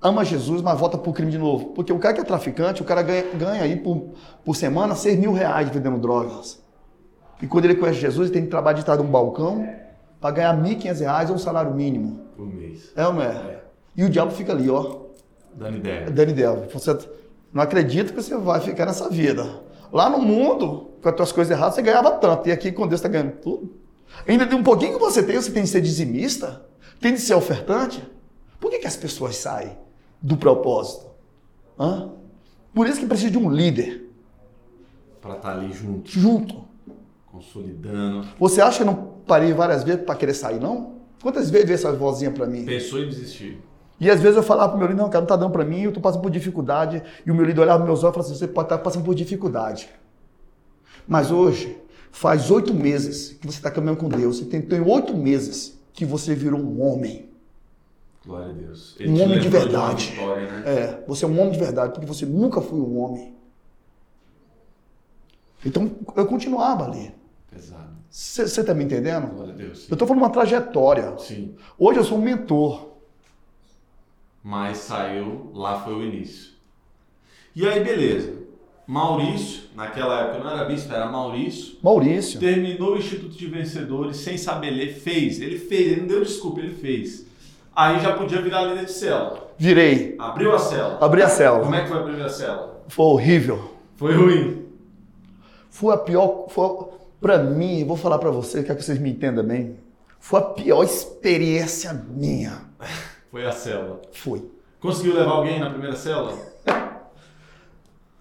ama Jesus, mas volta para o crime de novo? Porque o cara que é traficante, o cara ganha, ganha aí por, por semana 6 mil reais vendendo drogas. E quando ele conhece Jesus, ele tem que trabalhar de trás de um balcão para ganhar R$ 1.500 ou um salário mínimo. Por mês. É ou não é? É. E o diabo fica ali, ó, Dando ideia. dando ideia. Você não acredita que você vai ficar nessa vida. Lá no mundo, com as tuas coisas erradas, você ganhava tanto. E aqui, com Deus, está ganhando tudo. Ainda tem um pouquinho que você tem, você tem de ser dizimista, tem de ser ofertante. Por que, que as pessoas saem do propósito? Hã? Por isso que precisa de um líder Pra estar ali junto, junto. consolidando. Você acha que não parei várias vezes para querer sair, não? Quantas vezes veio essa vozinha para mim? Pensou em desistir. E às vezes eu falava pro meu líder, não, cara, não tá dando para mim, eu tô passando por dificuldade. E o meu líder olhava nos meus olhos e falava assim, você pode estar passando por dificuldade. Mas hoje, faz oito meses que você está caminhando com Deus. E tem, oito meses que você virou um homem. Glória a Deus. Um te homem de verdade. vitória, né? É, você é um homem de verdade, porque você nunca foi um homem. Então, eu continuava ali. Pesado. Você está me entendendo? Glória a Deus. Eu estou falando uma trajetória. Sim. Hoje eu sou um mentor. Mas saiu, lá foi o início. E aí, beleza. Maurício, naquela época não era bispo, era Maurício. Maurício. Terminou o Instituto de Vencedores sem saber ler, fez. Ele fez, ele não deu desculpa, ele fez. Aí já podia virar líder de célula. Virei. Abriu a célula. Abri a Como célula. é que foi a primeira célula? Foi horrível. Foi ruim. Foi a pior. Foi, pra mim, vou falar pra você, quero que vocês me entendam bem. Foi a pior experiência minha. Foi a célula. Foi. Conseguiu levar alguém na primeira célula?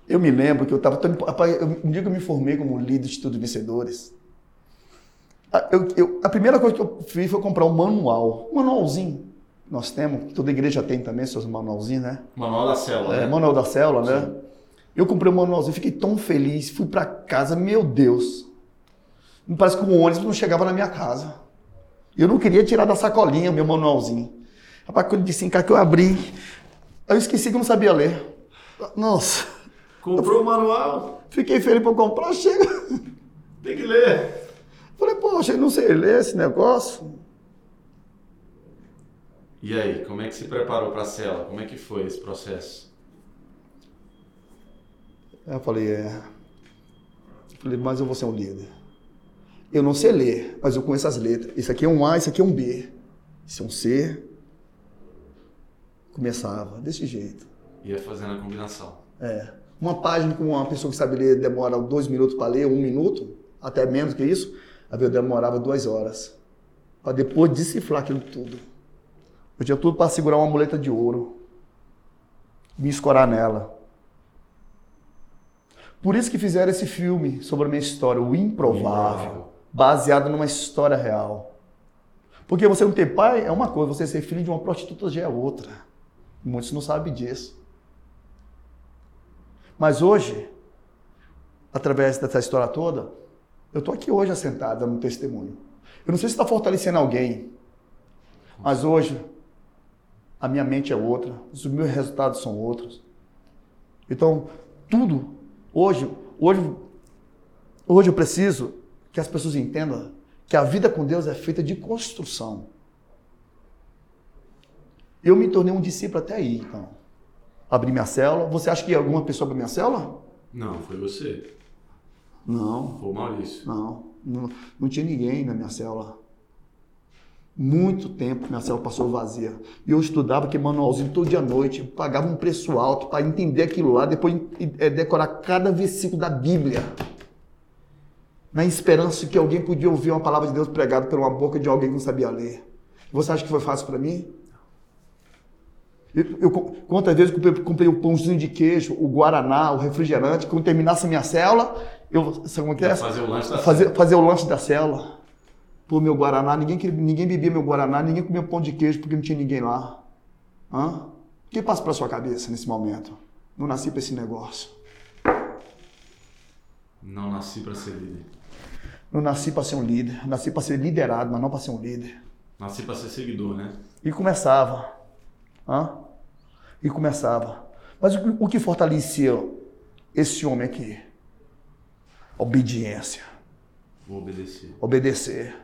Eu me lembro que eu estava tão. Rapaz, eu- um dia que eu me formei como líder do Instituto de Vencedores. a- eu- eu- a primeira coisa que eu fiz foi comprar um manual. Um manualzinho. Nós temos, toda igreja tem também seus manualzinhos, né? Manual da célula. É, né? manual da célula, né? Eu comprei um manualzinho, fiquei tão feliz, fui pra casa, meu Deus. Me parece que o ônibus não chegava na minha casa. Eu não queria tirar da sacolinha o meu manualzinho. Rapaz, quando eu disse em casa que eu abri, eu esqueci que eu não sabia ler. Nossa, Comprou o manual, fiquei feliz pra comprar, chega. tem que ler. Falei, poxa, eu não sei ler esse negócio. E aí, como é que se preparou para a célula? Como é que foi esse processo? Eu falei, é. Falei, mas eu vou ser um líder. Eu não sei ler, mas eu conheço as letras. Isso aqui é um A, isso aqui é um B. Isso é um C. Começava desse jeito. Ia fazendo a combinação. É. Uma página com uma pessoa que sabe ler demora dois minutos para ler, um minuto, até menos que isso. A eu demorava duas horas. Para depois decifrar aquilo tudo. Eu tinha tudo para segurar uma muleta de ouro. Me escorar nela. Por isso que fizeram esse filme sobre a minha história, O Improvável, baseado numa história real. Porque você não ter pai é uma coisa, você ser filho de uma prostituta já é outra. Muitos não sabem disso. Mas hoje, através dessa história toda, eu estou aqui hoje assentado um testemunho. Eu não sei se está fortalecendo alguém, mas hoje a minha mente é outra, os meus resultados são outros. Então, tudo, hoje, hoje, hoje eu preciso que as pessoas entendam que a vida com Deus é feita de construção. Eu me tornei um discípulo até aí, então. Abri minha célula. Você acha que alguma pessoa abriu minha célula? Não, foi você. Não, Foi o Maurício. não, não. Não tinha ninguém na minha célula. Muito tempo minha célula passou vazia. E eu estudava aquele manualzinho todo dia à noite. Pagava um preço alto para entender aquilo lá, depois eh, decorar cada versículo da Bíblia. Na esperança que alguém podia ouvir uma palavra de Deus pregada por uma boca de alguém que não sabia ler. Você acha que foi fácil para mim? Eu, eu, quantas vezes eu comprei, comprei o pãozinho de queijo, o guaraná, o refrigerante, quando terminasse a minha célula, eu, sabe como é que é? Fazer o lanche da fazer, fazer o lanche da célula. Pô, meu guaraná, ninguém, ninguém bebia meu guaraná, ninguém comia pão de queijo porque não tinha ninguém lá. Hã? O que passa pela sua cabeça nesse momento? Não nasci para esse negócio. Não nasci para ser líder. Não nasci para ser um líder. Nasci para ser liderado, mas não para ser um líder. Nasci para ser seguidor, né? E começava. Hã? E começava. Mas o, que fortalecia esse homem aqui? Obediência. Vou obedecer. Obedecer.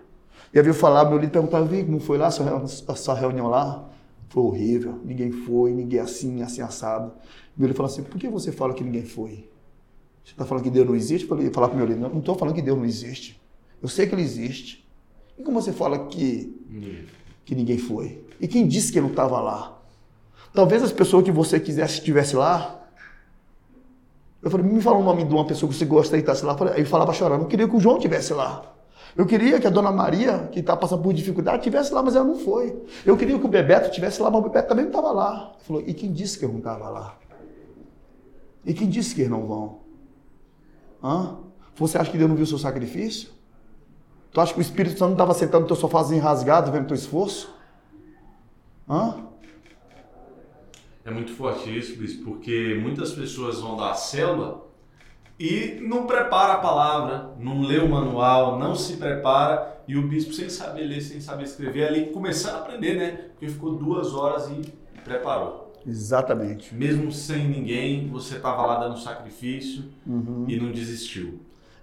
E havia falar, meu líder perguntava, "Vi, como foi lá, a sua, a sua reunião lá? Foi horrível, ninguém foi, ninguém assim, assim, assado. Meu líder falou assim, por que você fala que ninguém foi? Você está falando que Deus não existe? Eu falei, falar para o meu líder, não estou falando que Deus não existe. Eu sei que ele existe. E como você fala que, que ninguém foi? E quem disse que ele não estava lá? Talvez as pessoas que você quisesse estivesse lá. Eu falei, me fala o nome de uma pessoa que você gosta e estivesse lá. Aí ele falava chorando, eu queria que o João estivesse lá. Eu queria que a dona Maria, que está passando por dificuldade, estivesse lá, mas ela não foi. Eu queria que o Bebeto estivesse lá, mas o Bebeto também não estava lá. Ele falou, e quem disse que eu não estava lá? E quem disse que eles não vão? Hã? Você acha que Deus não viu o seu sacrifício? Tu acha que o Espírito Santo não estava sentado no teu sofazinho rasgado, vendo teu esforço? Hã? É muito forte isso, Bispo, porque muitas pessoas vão dar a célula e não prepara a palavra, não lê o manual, não se prepara e o bispo sem saber ler, sem saber escrever, ali começando a aprender, né? Porque ficou duas horas e preparou. Exatamente. Mesmo sem ninguém, você estava lá dando sacrifício uhum. e não desistiu.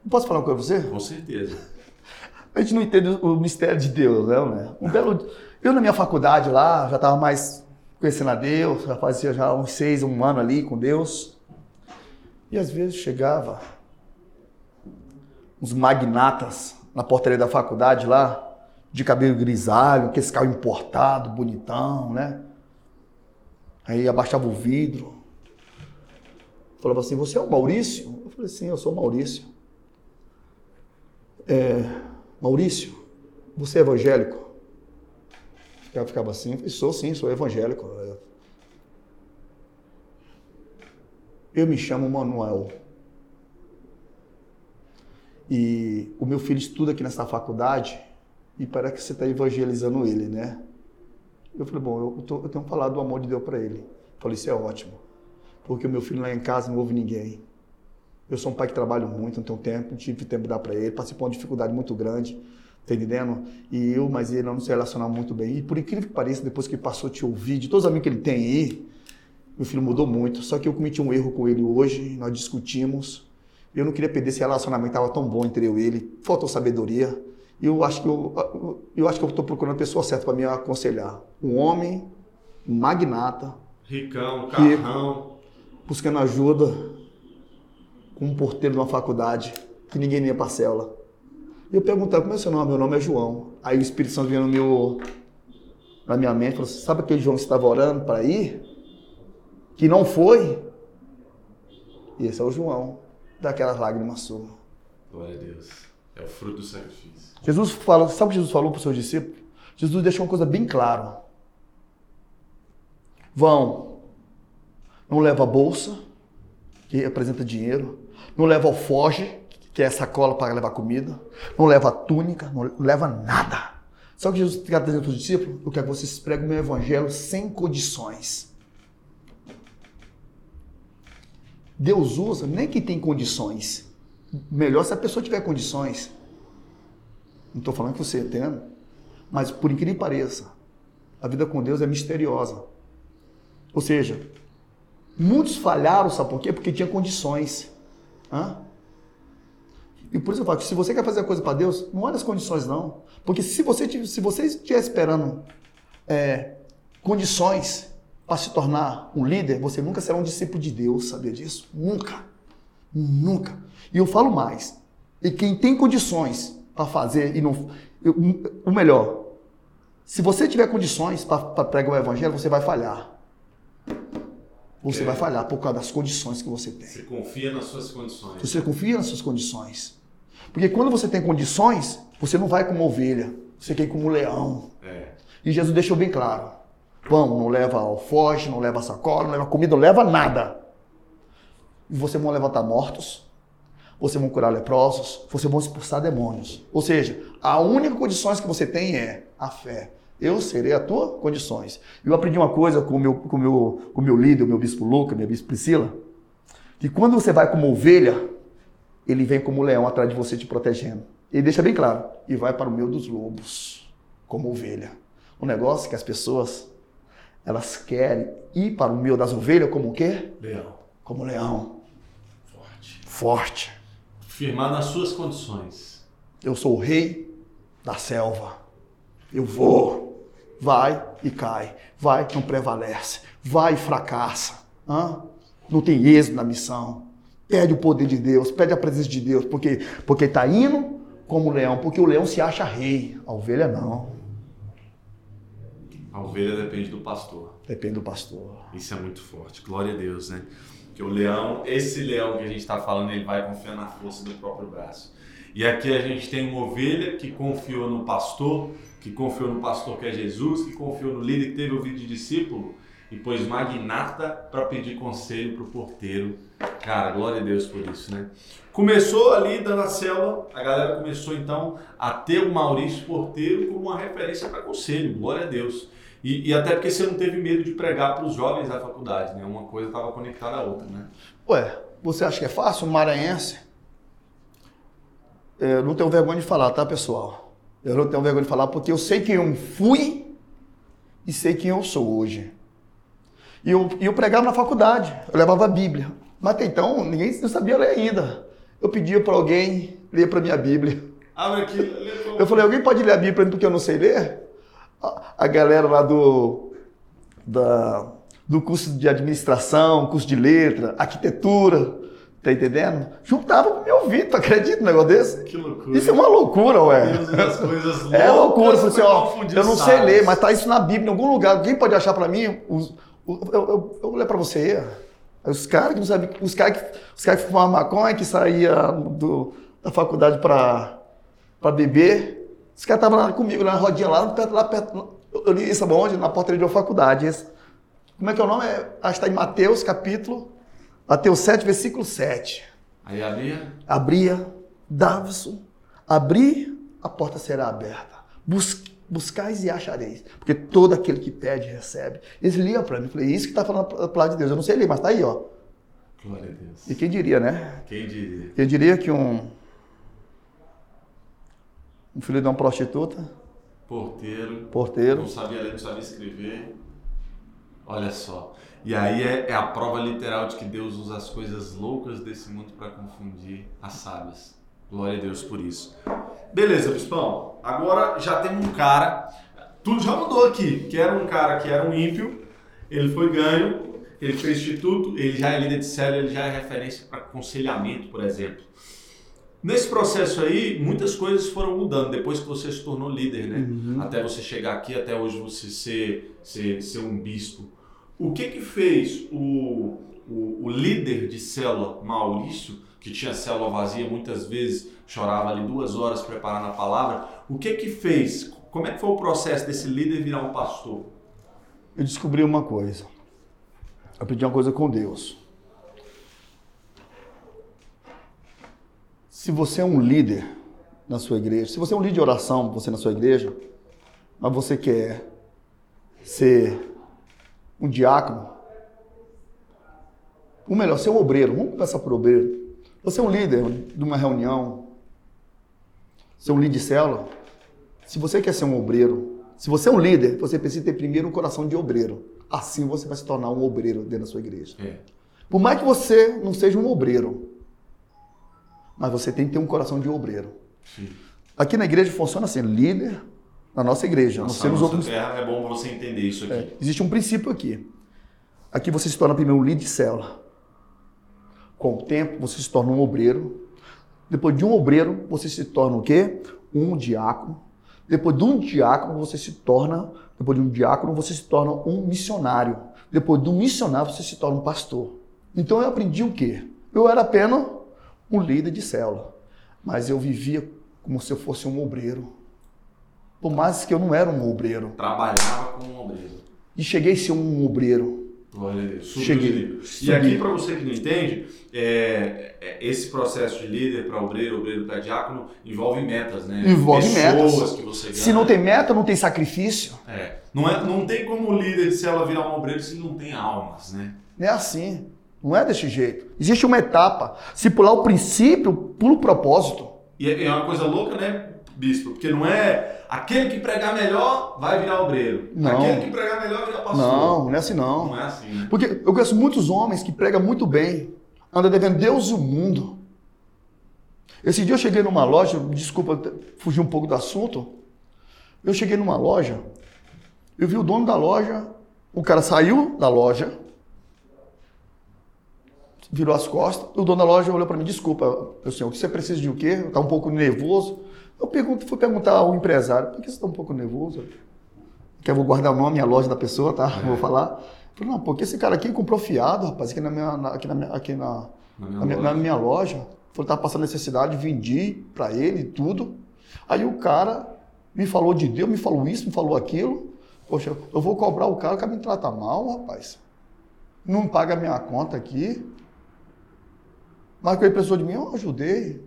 Posso falar uma coisa com você? Com certeza. A gente não entende o mistério de Deus, né? Um belo... Eu na minha faculdade lá, já estava mais conhecendo a Deus, já fazia já uns seis, um ano ali com Deus. E às vezes chegava uns magnatas na portaria da faculdade lá, de cabelo grisalho, com esse carro importado, bonitão, né? Aí abaixava o vidro, falava assim, você é o Maurício? Eu falei, sim, eu sou o Maurício. É, Maurício, você é evangélico? Eu ficava assim, sou sim, sou evangélico. Eu me chamo Manuel. E o meu filho estuda aqui nessa faculdade e parece que você está evangelizando ele, né? Eu falei, bom, eu, tô, eu tenho falado do amor de Deus para ele. Eu falei, isso é ótimo. Porque o meu filho lá em casa não ouve ninguém. Eu sou um pai que trabalho muito, não tenho tempo, não tive tempo de dar para ele, passei por uma dificuldade muito grande, tá entendendo? E eu, mas ele não se relacionava muito bem. E por incrível que pareça, depois que passou te ouvir, de todos os amigos que ele tem aí, meu filho mudou muito, só que eu cometi um erro com ele hoje, nós discutimos. Eu não queria perder esse relacionamento, estava tão bom entre eu e ele, faltou sabedoria. E eu acho que eu, eu acho que eu estou procurando a pessoa certa para me aconselhar. Um homem, um magnata, ricão, carrão, buscando ajuda com um porteiro de uma faculdade que ninguém nem parcela. E eu perguntava, como é seu nome? Meu nome é João. Aí o Espírito Santo vinha no meu, na minha mente e falou assim, sabe aquele João que estava orando para ir? que não foi, esse é o João, daquelas lágrimas suas. Glória a Deus. É o fruto do sacrifício. Jesus falou, sabe o que Jesus falou para os seus discípulos? Jesus deixou uma coisa bem clara. Vão, não leva a bolsa, que representa dinheiro, não leva alfoge, que é sacola para levar comida, não leva túnica, não leva nada. O que Jesus está dizendo para os discípulos? Eu quero que vocês preguem o meu evangelho sem condições. Deus usa nem que tem condições. Melhor se a pessoa tiver condições. Não estou falando que você entenda, mas por incrível que pareça, a vida com Deus é misteriosa. Ou seja, muitos falharam, sabe por quê? Porque tinha condições. Hã? E por isso eu falo que se você quer fazer a coisa para Deus, não olha as condições não. Porque se você, se você estiver esperando é, condições para se tornar um líder, você nunca será um discípulo de Deus, sabia disso? Nunca. Nunca. E eu falo mais. E quem tem condições para fazer e não. Eu, o melhor, se você tiver condições para pregar o evangelho, você vai falhar. Você é. vai falhar por causa das condições que você tem. Você confia nas suas condições. Você confia nas suas condições. Porque quando você tem condições, você não vai como ovelha, você quer ir como leão. É. E Jesus deixou bem claro pão, não leva alfoge, não leva sacola, não leva comida, não leva nada. Vocês vão levantar mortos, vocês vão curar leprosos, vocês vão expulsar demônios. Ou seja, a única condições que você tem é a fé. Eu serei a tua condições. Eu aprendi uma coisa com o meu, com o meu, com o meu líder, o meu bispo Luca, minha bispo Priscila, que quando você vai como ovelha, ele vem como leão atrás de você te protegendo. Ele deixa bem claro, e vai para o meio dos lobos, como ovelha. Um negócio que as pessoas elas querem ir para o meio das ovelhas como o quê? Leão. Como leão. Forte. Forte. Firmar nas suas condições. Eu sou o rei da selva. Eu vou. Vai e cai. Vai não prevalece. Vai e fracassa. Hã? Não tem êxito na missão. Perde o poder de Deus, perde a presença de Deus, porque porque está indo como o leão, porque o leão se acha rei, a ovelha não. A ovelha depende do pastor. Depende do pastor. Isso é muito forte. Glória a Deus, né? Que o leão, esse leão que a gente está falando, ele vai confiar na força do próprio braço. E aqui a gente tem uma ovelha que confiou no pastor, que confiou no pastor que é Jesus, que confiou no líder que teve ouvido de discípulo e pôs magnata para pedir conselho para o porteiro. Cara, glória a Deus por isso, né? Começou ali dando a célula, a galera começou então a ter o Maurício Porteiro como uma referência para conselho, glória a Deus. E, e, até porque você não teve medo de pregar para os jovens da faculdade, né? Uma coisa estava conectada à outra, né? Ué, você acha que é fácil? Um maranhense? Eu não tenho vergonha de falar, tá, pessoal? Eu não tenho vergonha de falar porque eu sei quem eu fui e sei quem eu sou hoje. E eu, eu pregava na faculdade, eu levava a Bíblia. Mas até então, ninguém não sabia ler ainda. Eu pedia para alguém ler para minha Bíblia. Abre aqui, lê Eu falei, alguém pode ler a Bíblia para mim porque eu não sei ler? A, galera lá do, da, do curso de administração, curso de letra, arquitetura, tá entendendo? Juntava pro meu ouvido, tu acredita um negócio desse? Que loucura. Isso é uma loucura, ué. Deus é loucura. Assim, ó, eu não sei ler, mas tá isso na Bíblia, em algum lugar. Alguém pode achar para mim? Os, eu, eu, eu vou ler para você. Os caras que não sabiam, os caras que, os cara que fumavam maconha, que saía do, da faculdade para beber, os caras estavam lá comigo, na rodinha, lá perto, lá perto. Eu li isso onde? Na portaria de uma faculdade. Esse, como é que é o nome? É, acho que está em Mateus, capítulo. Mateus 7, versículo 7. Aí abria? Abria, Davison, abrir, a porta será aberta. Busque buscais e achareis. Porque todo aquele que pede, recebe. Eles liam para mim. Falei, isso que está falando a palavra de Deus. Eu não sei ler, mas está aí, ó. Glória a Deus. E quem diria, né? Quem diria? Quem diria que um, um filho de uma prostituta, porteiro, porteiro, não sabia ler, não sabia escrever. Olha só. E aí é, é a prova literal de que Deus usa as coisas loucas desse mundo para confundir as sábias. Glória a Deus por isso. Beleza, Bispão. Agora já tem um cara. Tudo já mudou aqui. Que era um cara que era um ímpio. Ele foi ganho. Ele foi instituto. Ele já é líder de célula. Ele já é referência para aconselhamento, por exemplo. Nesse processo aí, muitas coisas foram mudando depois que você se tornou líder, né? Uhum. Até você chegar aqui, até hoje você ser, ser, ser um bispo. O que que fez o, o, o líder de célula, Maurício, que tinha célula vazia, muitas vezes chorava ali duas horas preparando a palavra. O que que fez? Como é que foi o processo desse líder virar um pastor? Eu descobri uma coisa. Eu aprendi uma coisa com Deus. Se você é um líder na sua igreja, se você é um líder de oração, você na sua igreja, mas você quer ser um diácono, ou melhor, ser um obreiro, vamos começar por obreiro. Você é um líder de uma reunião, você é um líder de célula. Se você quer ser um obreiro, se você é um líder, você precisa ter primeiro um coração de obreiro. Assim você vai se tornar um obreiro dentro da sua igreja. É. Por mais que você não seja um obreiro, mas você tem que ter um coração de obreiro. Sim. Aqui na igreja funciona assim, líder na nossa igreja. Nossa, não outros... é bom você entender isso aqui. É, existe um princípio aqui. Aqui você se torna primeiro um líder de célula. Com o tempo, você se torna um obreiro. Depois de um obreiro, você se torna o quê? Um diácono. Depois de um diácono, você se torna, depois de um diácono, você se torna um missionário. Depois de um missionário, você se torna um pastor. Então eu aprendi o quê? Eu era apenas um líder de célula, mas eu vivia como se eu fosse um obreiro. Por mais que eu não era um obreiro. Trabalhava como um obreiro. E cheguei a ser um obreiro. Glória a Deus. Cheguei. E aqui, para você que não entende, é, é, esse processo de líder para obreiro, obreiro para diácono, envolve metas, né? Envolve Pessoas metas. que você ganha. Se não tem meta, não tem sacrifício. É. Não, é, não tem como o líder de célula virar um obreiro se não tem almas, né? É assim. Não é desse jeito. Existe uma etapa. Se pular o princípio, pula o propósito. E é, é uma coisa louca, né? bispo, porque não é aquele que pregar melhor vai virar obreiro. Não. Aquele que pregar melhor vai virar pastor. Não, não é assim não. Não é assim. Né? Porque eu conheço muitos homens que pregam muito bem, andam devendo Deus e o mundo. Esse dia eu cheguei numa loja, desculpa fugir um pouco do assunto. Eu cheguei numa loja, eu vi o dono da loja, o cara saiu da loja, virou as costas, o dono da loja olhou para mim, desculpa, meu senhor, que você precisa de o quê? Tá um pouco nervoso. Eu pergunto, fui perguntar ao empresário, por que você está um pouco nervoso? Que eu vou guardar o nome e a loja da pessoa, tá? É. Vou falar. Eu falei, não, porque esse cara aqui comprou fiado, rapaz, aqui na minha, na, aqui na, minha, aqui na, na, minha, na, minha, na minha loja. Falei, estava passando necessidade, vendi para ele tudo. Aí o cara me falou de Deus, me falou isso, me falou aquilo. Poxa, eu vou cobrar o cara, o cara me trata mal, rapaz. Não paga a minha conta aqui. Mas que ele precisou de mim, eu ajudei.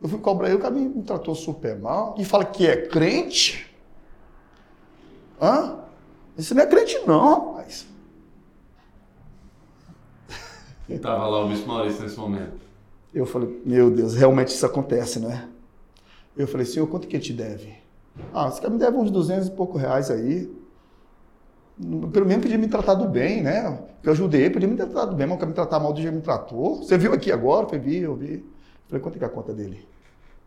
Eu fui cobrar ele, o cara me, me tratou super mal. E fala que é crente. Hã? Isso não é crente não, rapaz. Estava lá o Bispo Maurício nesse momento. Eu falei, meu Deus, realmente isso acontece, né? Eu falei, senhor, quanto que ele te deve? Ah, esse cara me deve uns 200 e pouco reais aí. Pelo menos podia me tratar do bem, né? Eu ajudei, podia me tratar do bem, mas cara me tratar mal do jeito que me tratou. Você viu aqui agora? Foi, vi, eu vi. Falei, quanto é é a conta dele?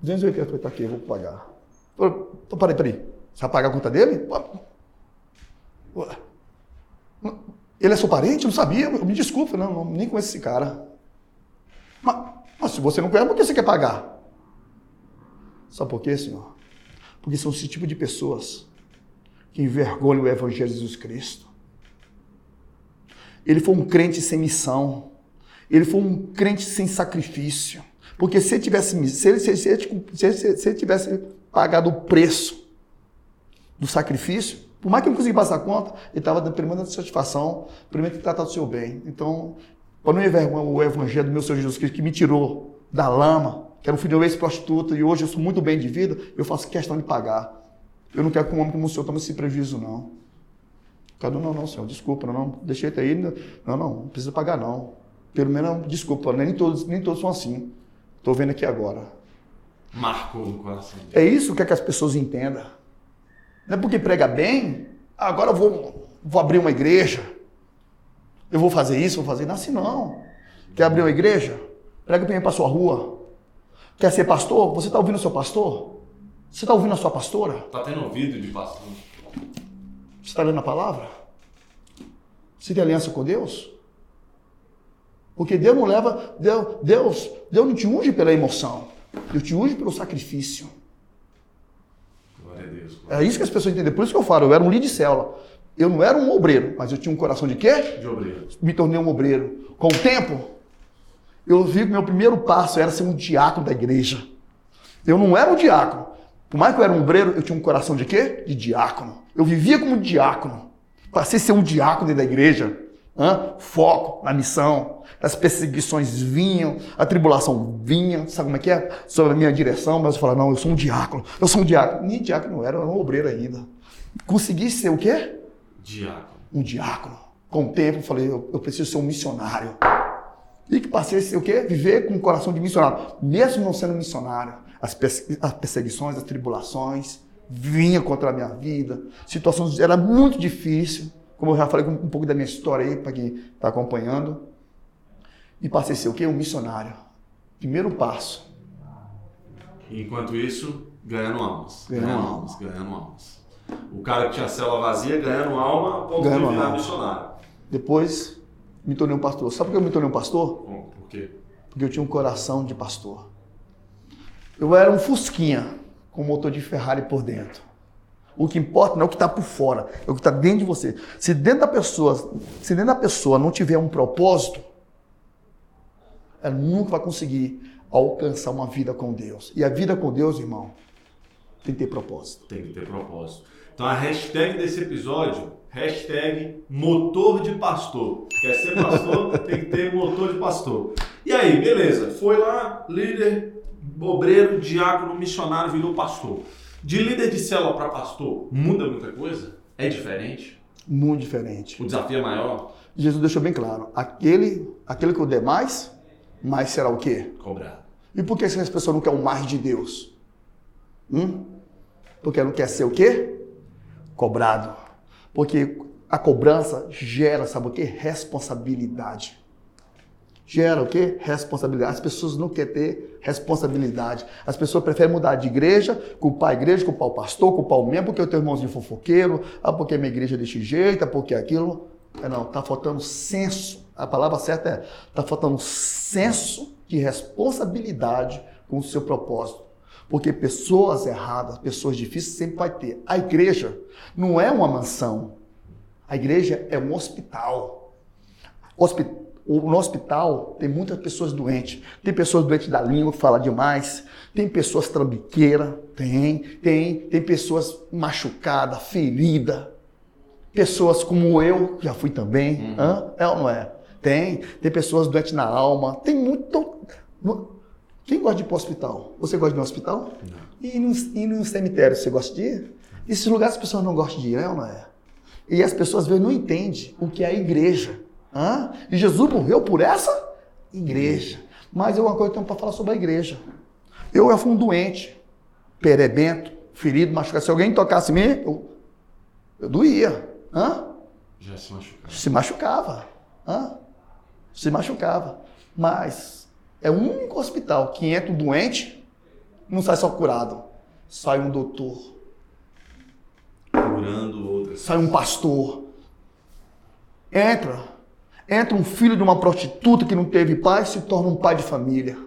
280, falei, tá aqui, eu vou pagar. Falei, então, peraí, peraí. Você vai pagar a conta dele? Ele é seu parente? Eu não sabia. Me desculpa, não, não, nem conheço esse cara. Mas, mas se você não conhece, por que você quer pagar? Sabe por quê, senhor? Porque são esse tipo de pessoas que envergonham o Evangelho de Jesus Cristo. Ele foi um crente sem missão. Ele foi um crente sem sacrifício. Porque se ele tivesse, se ele, se, se, se, ele tivesse pagado o preço do sacrifício, por mais que eu não conseguisse passar a conta, ele estava dando primeira satisfação, primeiro que tratar do seu bem. Então, para não envergonhar o evangelho do meu Senhor Jesus Cristo, que me tirou da lama, que era um filho ex-prostituta, e hoje eu sou muito bem de vida, eu faço questão de pagar. Eu não quero que um homem como o senhor tome esse prejuízo, não. Cadu, não, não, senhor, desculpa, não, não, deixei até aí, não, não, não precisa pagar, não. Pelo menos, desculpa, nem todos, nem todos são assim. Estou vendo aqui agora. Marcou no coração. É isso que, é que as pessoas entendam. Não é porque prega bem, agora eu vou, vou abrir uma igreja. Eu vou fazer isso, vou fazer isso. Não, assim não. Quer abrir uma igreja? Prega bem para sua rua. Quer ser pastor? Você está ouvindo o seu pastor? Você está ouvindo a sua pastora? Está tendo ouvido de pastor. Você está lendo a palavra? Você tem aliança com Deus? Porque Deus não leva, Deus, Deus, Deus não te unge pela emoção. Deus te unge pelo sacrifício. Glória a Deus. Glória é isso que as pessoas entendem. Por isso que eu falo, eu era um líder de célula. Eu não era um obreiro, mas eu tinha um coração de quê? De obreiro. Me tornei um obreiro. Com o tempo, eu vi que meu primeiro passo era ser um diácono da igreja. Eu não era um diácono, por mais que eu era um obreiro, eu tinha um coração de quê? De diácono. Eu vivia como diácono. Passei a ser um diácono dentro da igreja. Hã? Foco na missão. As perseguições vinham, a tribulação vinha, sabe como é que é? Sobre a minha direção, mas eu falava, não, eu sou um diácono. Eu sou um diácono. Nem diácono era, eu era um obreiro ainda. Consegui ser o quê? Diácono. Um diácono. Com o tempo, eu falei, eu, eu preciso ser um missionário. E que passei a ser o quê? Viver com um coração de missionário. Mesmo não sendo missionário as perseguições, as tribulações, vinha contra a minha vida, situações era muito difícil, como eu já falei um pouco da minha história aí para quem está acompanhando, e passei a ser o quê? Um missionário. Primeiro passo. Enquanto isso, ganhando almas. Ganhando, ganhando almas, ganhando almas. O cara que tinha célula vazia ganhando alma, ponto ganhando virar missionário. Depois me tornei um pastor. Sabe por que eu me tornei um pastor? Por quê? Porque eu tinha um coração de pastor. Eu era um Fusquinha com motor de Ferrari por dentro. O que importa não é o que está por fora, é o que está dentro de você. Se dentro da pessoa, se dentro da pessoa não tiver um propósito, ela nunca vai conseguir alcançar uma vida com Deus. E a vida com Deus, irmão, tem que ter propósito. Tem que ter propósito. Então a hashtag desse episódio, hashtag motor de pastor. Quer ser pastor, tem que ter motor de pastor. E aí, beleza, foi lá, líder, obreiro, diácono, missionário, virou pastor. De líder de célula para pastor, muda muita coisa? É diferente? Muito diferente. O desafio é maior? Jesus deixou bem claro: aquele, aquele que eu der mais, mais será o quê? Cobrado. E por que as pessoas não querem o mais de Deus? Hum? Porque não quer ser o quê? Cobrado. Porque a cobrança gera, sabe o quê? Responsabilidade gera o quê? Responsabilidade. As pessoas não querem ter responsabilidade. As pessoas preferem mudar de igreja, culpar a igreja, culpar o pastor, culpar o membro, porque eu tenho irmãozinho fofoqueiro, ah, porque minha igreja é desse jeito, ah, porque aquilo. É, não, está faltando senso. A palavra certa é: está faltando senso de responsabilidade com o seu propósito. Porque pessoas erradas, pessoas difíceis sempre vai ter. A igreja não é uma mansão. A igreja é um hospital. Hospital no hospital tem muitas pessoas doentes. Tem pessoas doentes da língua que fala demais. Tem pessoas trambiqueiras. Tem, tem. Tem pessoas machucadas, feridas. Pessoas como eu, já fui também. Uhum. Hã? É ou não é? Tem. Tem pessoas doentes na alma. Tem muito. Quem gosta de ir para o hospital? Você gosta de ir no hospital? Não. E no, e no cemitério, você gosta de ir? Esses lugares as pessoas não gostam de ir, é ou não é? E as pessoas às vezes não entendem o que é a igreja. Hã? E Jesus morreu por essa igreja. Mas eu uma coisa tenho para falar sobre a igreja. Eu já fui um doente, perebento, ferido, machucado. Se alguém tocasse em mim, eu, eu doía. Hã? Já se machucava. Se machucava. Hã? Se machucava. Mas é o único hospital que entra um doente, não sai só curado. Sai um doutor. Curando outras. Sai um pastor. Entra Entra um filho de uma prostituta que não teve pai, se torna um pai de família.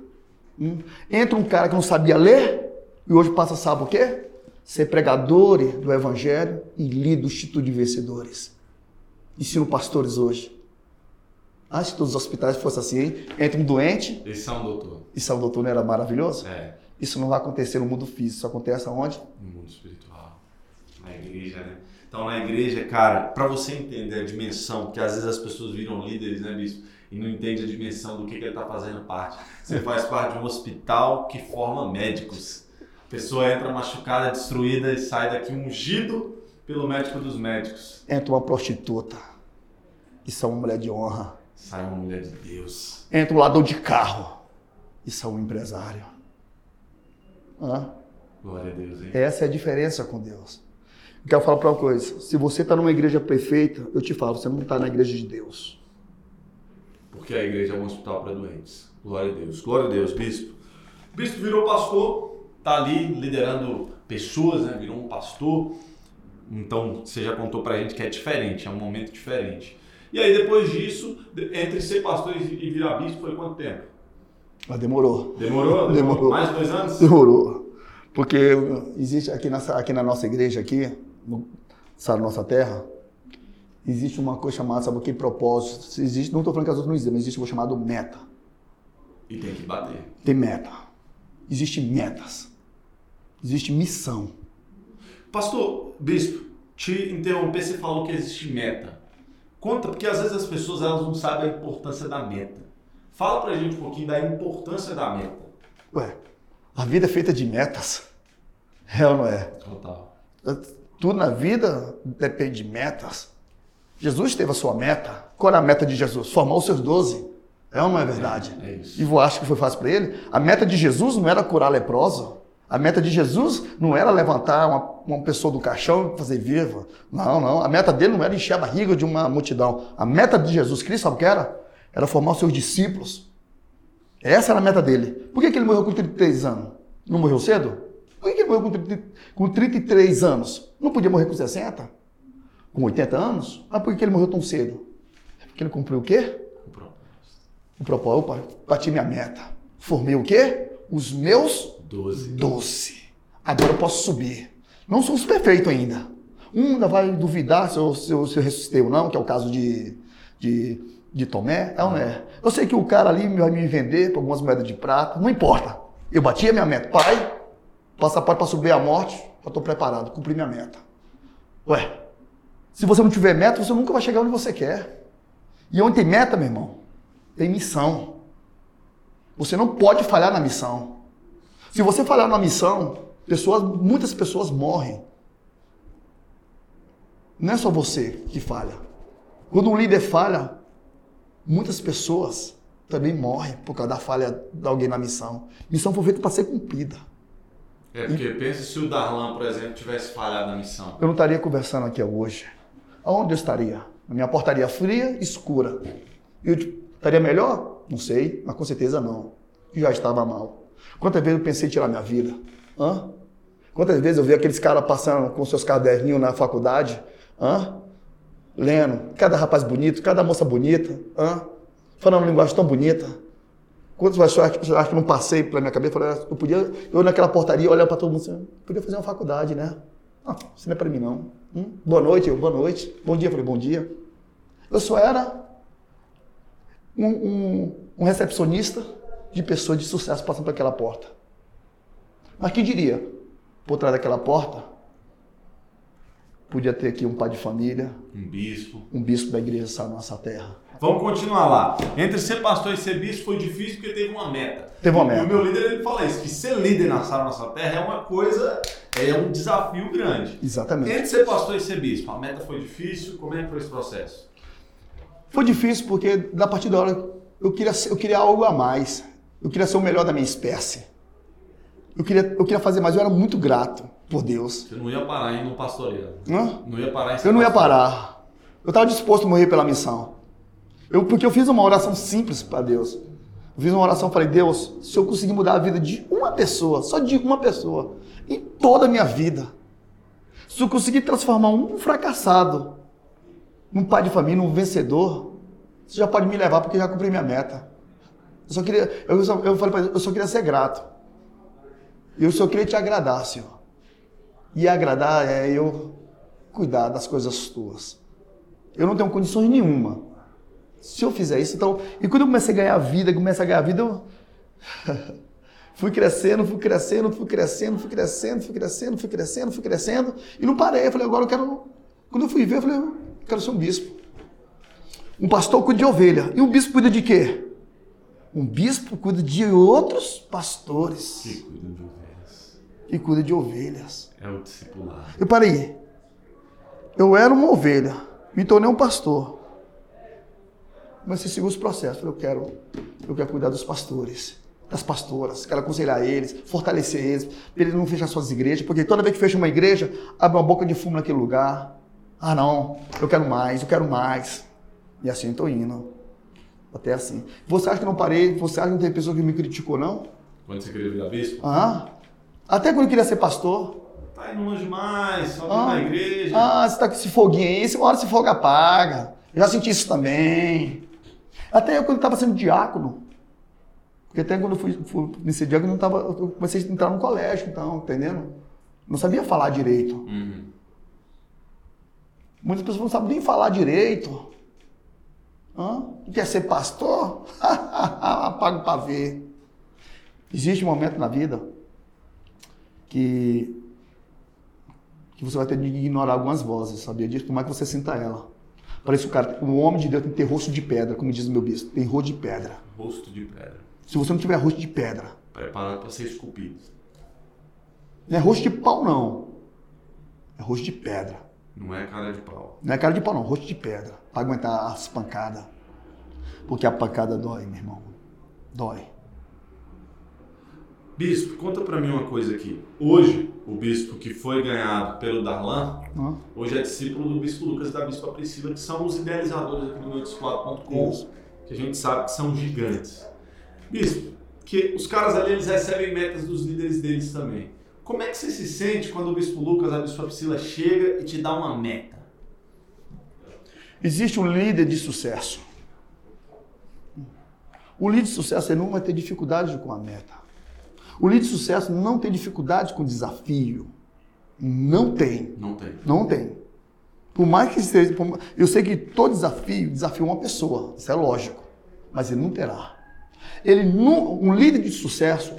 Hum? Entra um cara que não sabia ler e hoje passa, sabe o quê? Ser pregador do evangelho e líder do Instituto de Vencedores. Ensino pastores hoje. Ah, se todos os hospitais fossem assim, entra um doente. E São Doutor. E São Doutor não era maravilhoso? É. Isso não vai acontecer no mundo físico, isso acontece aonde? No mundo espiritual. Na igreja, né? Então, na igreja, cara, para você entender a dimensão, porque às vezes as pessoas viram líderes, né, bispo? E não entende a dimensão do que, que ele está fazendo parte. Você faz parte de um hospital que forma médicos. A pessoa entra machucada, destruída e sai daqui ungido pelo médico dos médicos. Entra uma prostituta. Isso é uma mulher de honra. Sai uma mulher de Deus. Entra um ladrão de carro. Isso é um empresário. Hã? Glória a Deus, hein? Essa é a diferença com Deus. Quero falar para uma coisa. Se você está numa igreja perfeita, eu te falo, você não está na igreja de Deus. Porque a igreja é um hospital para doentes. Glória a Deus. Glória a Deus, bispo. O bispo virou pastor, está ali liderando pessoas, né? virou um pastor. Então, você já contou para a gente que é diferente, é um momento diferente. E aí, depois disso, entre ser pastor e virar bispo, foi quanto tempo? Mas demorou. Demorou? Demorou. Mais dois anos? Demorou. Porque existe aqui, nessa, aqui na nossa igreja aqui, no, sabe, nossa terra, existe uma coisa chamada, sabe o que? Propósito. Existe, não estou falando que as outras não existem, mas existe uma coisa chamada meta. E tem que bater. Tem meta. Existem metas. Existe missão. Pastor, bispo, te interromper, você falou que existe meta. Conta, porque às vezes as pessoas elas não sabem a importância da meta. Fala pra gente um pouquinho da importância da meta. Ué, a vida é feita de metas. É ou não é? Total. Tudo na vida depende de metas. Jesus teve a sua meta. Qual era a meta de Jesus? Formar os seus doze. É ou não é verdade? É, é. E você acha que foi fácil para ele? A meta de Jesus não era curar leprosa. A meta de Jesus não era levantar uma, uma pessoa do caixão e fazer viva. Não, não. A meta dele não era encher a barriga de uma multidão. A meta de Jesus Cristo, sabe o que era? Era formar os seus discípulos. Essa era a meta dele. Por que, que ele morreu com 33 anos? Não morreu cedo? Por que ele morreu com, 30, com 33 anos? Não podia morrer com 60? Com 80 anos? Ah, por que ele morreu tão cedo? É porque ele cumpriu o quê? O propósito. O propósito. Opa, bati minha meta. Formei o quê? Os meus doze. doze. Agora eu posso subir. Não sou perfeito ainda. Um ainda vai duvidar se eu, se eu, se eu ressuscitei ou não, que é o caso de, de, de Tomé. É ou não é? Eu sei que o cara ali vai me vender por algumas moedas de prata. Não importa. Eu bati a minha meta. Pai, passaporte para subir a morte, eu estou preparado, cumpri minha meta. Ué, se você não tiver meta, você nunca vai chegar onde você quer. E onde tem meta, meu irmão, tem missão. Você não pode falhar na missão. Se você falhar na missão, pessoas, muitas pessoas morrem. Não é só você que falha. Quando um líder falha, muitas pessoas também morre por causa da falha de alguém na missão. Missão foi feita para ser cumprida. É, porque pensa se o Darlan, por exemplo, tivesse falhado na missão. Eu não estaria conversando aqui hoje. Aonde eu estaria? Na minha portaria fria, escura. Eu estaria melhor? Não sei, mas com certeza não. Já estava mal. Quantas vezes eu pensei em tirar minha vida? Hã? Quantas vezes eu vi aqueles caras passando com seus caderninhos na faculdade? Hã? Lendo. Cada rapaz bonito, cada moça bonita. Hã? falando uma linguagem tão bonita. Quantos você acha, você acha que não passei pela minha cabeça? Eu, falei, eu podia, eu naquela portaria, olhar para todo mundo assim, podia fazer uma faculdade, né? Não, isso não é para mim, não. Hum? Boa noite, eu, boa noite. Bom dia, eu falei, bom dia. Eu só era um, um, um recepcionista de pessoas de sucesso passando por aquela porta. Mas quem diria, por trás daquela porta, podia ter aqui um pai de família, um bispo, um bispo da igreja da nossa terra. Vamos continuar lá. Entre ser pastor e ser bispo foi difícil porque teve uma meta. Teve uma meta. E o meu líder ele fala isso, que ser líder na sala nossa terra é uma coisa, é um desafio grande. Exatamente. Entre ser pastor e ser bispo, a meta foi difícil. Como é que foi esse processo? Foi difícil porque da partir da hora eu queria, eu queria algo a mais. Eu queria ser o melhor da minha espécie. Eu queria, eu queria fazer mais. Eu era muito grato por Deus. Você não ia parar em no pastoreio? Hã? Não ia parar em Eu não ia parar. Eu estava disposto a morrer pela missão. Eu, porque eu fiz uma oração simples para Deus. Eu fiz uma oração, falei, Deus, se eu conseguir mudar a vida de uma pessoa, só de uma pessoa, em toda a minha vida, se eu conseguir transformar um fracassado num pai de família, num vencedor, você já pode me levar porque eu já cumpri minha meta. Eu só queria, eu, só, eu falei eu só queria ser grato. Eu só queria te agradar, Senhor. E agradar é eu cuidar das coisas tuas. Eu não tenho condições nenhuma. Se eu fizer isso, então. E quando eu comecei a ganhar vida, comecei a ganhar vida, eu. fui crescendo, fui crescendo, fui crescendo, fui crescendo, fui crescendo, fui crescendo, fui crescendo. E não parei. Eu falei, agora eu quero. Quando eu fui ver, eu falei, eu quero ser um bispo. Um pastor cuida de ovelha. E um bispo cuida de quê? Um bispo cuida de outros pastores. Que cuida de ovelhas. Que cuida de ovelhas. É o discipular. Eu parei. Eu era uma ovelha. Me tornei um pastor. Comecei a seguir os processos. Eu quero, eu quero cuidar dos pastores, das pastoras, quero aconselhar eles, fortalecer eles, para eles não fechar suas igrejas, porque toda vez que fecha uma igreja, abre uma boca de fumo naquele lugar. Ah, não, eu quero mais, eu quero mais. E assim estou indo. Até assim. Você acha que não parei? Você acha que não tem pessoa que me criticou, não? Quando você queria virar bispo? Ah, até quando eu queria ser pastor. Tá indo longe demais, só ah, na igreja. Ah, você tá com esse foguinho aí, se uma hora esse fogo apaga. Eu já senti isso também. Até eu quando estava sendo diácono. Porque até quando eu fui, fui nesse diácono, eu, não tava, eu comecei a entrar no colégio, então, entendendo? Não sabia falar direito. Uhum. Muitas pessoas não sabem nem falar direito. Hã? Quer ser pastor? Apaga para ver. Existe um momento na vida que, que você vai ter de ignorar algumas vozes, sabia disso? Como é que você sinta ela? Parece o cara, o homem de Deus tem que ter rosto de pedra, como diz o meu bispo. Tem rosto de pedra. Rosto de pedra. Se você não tiver rosto de pedra. Preparado para ser esculpido. Não é rosto de pau, não. É rosto de pedra. Não é cara de pau. Não é cara de pau, não. Rosto de pedra. Para aguentar as pancadas. Porque a pancada dói, meu irmão. Dói. Bispo, conta para mim uma coisa aqui. Hoje, o bispo que foi ganhado pelo Darlan, Hã? hoje é discípulo do bispo Lucas e da bispa Priscila, que são os idealizadores aqui do noitesquadro.com, que a gente sabe que são gigantes. Bispo, que os caras ali eles recebem metas dos líderes deles também. Como é que você se sente quando o bispo Lucas a bispa Priscila chega e te dá uma meta? Existe um líder de sucesso. O líder de sucesso ele não vai ter dificuldade com a meta. O líder de sucesso não tem dificuldade com desafio. Não tem. Não tem. Não tem. Por mais que seja. Eu sei que todo desafio desafia uma pessoa. Isso é lógico. Mas ele não terá. Ele um líder de sucesso,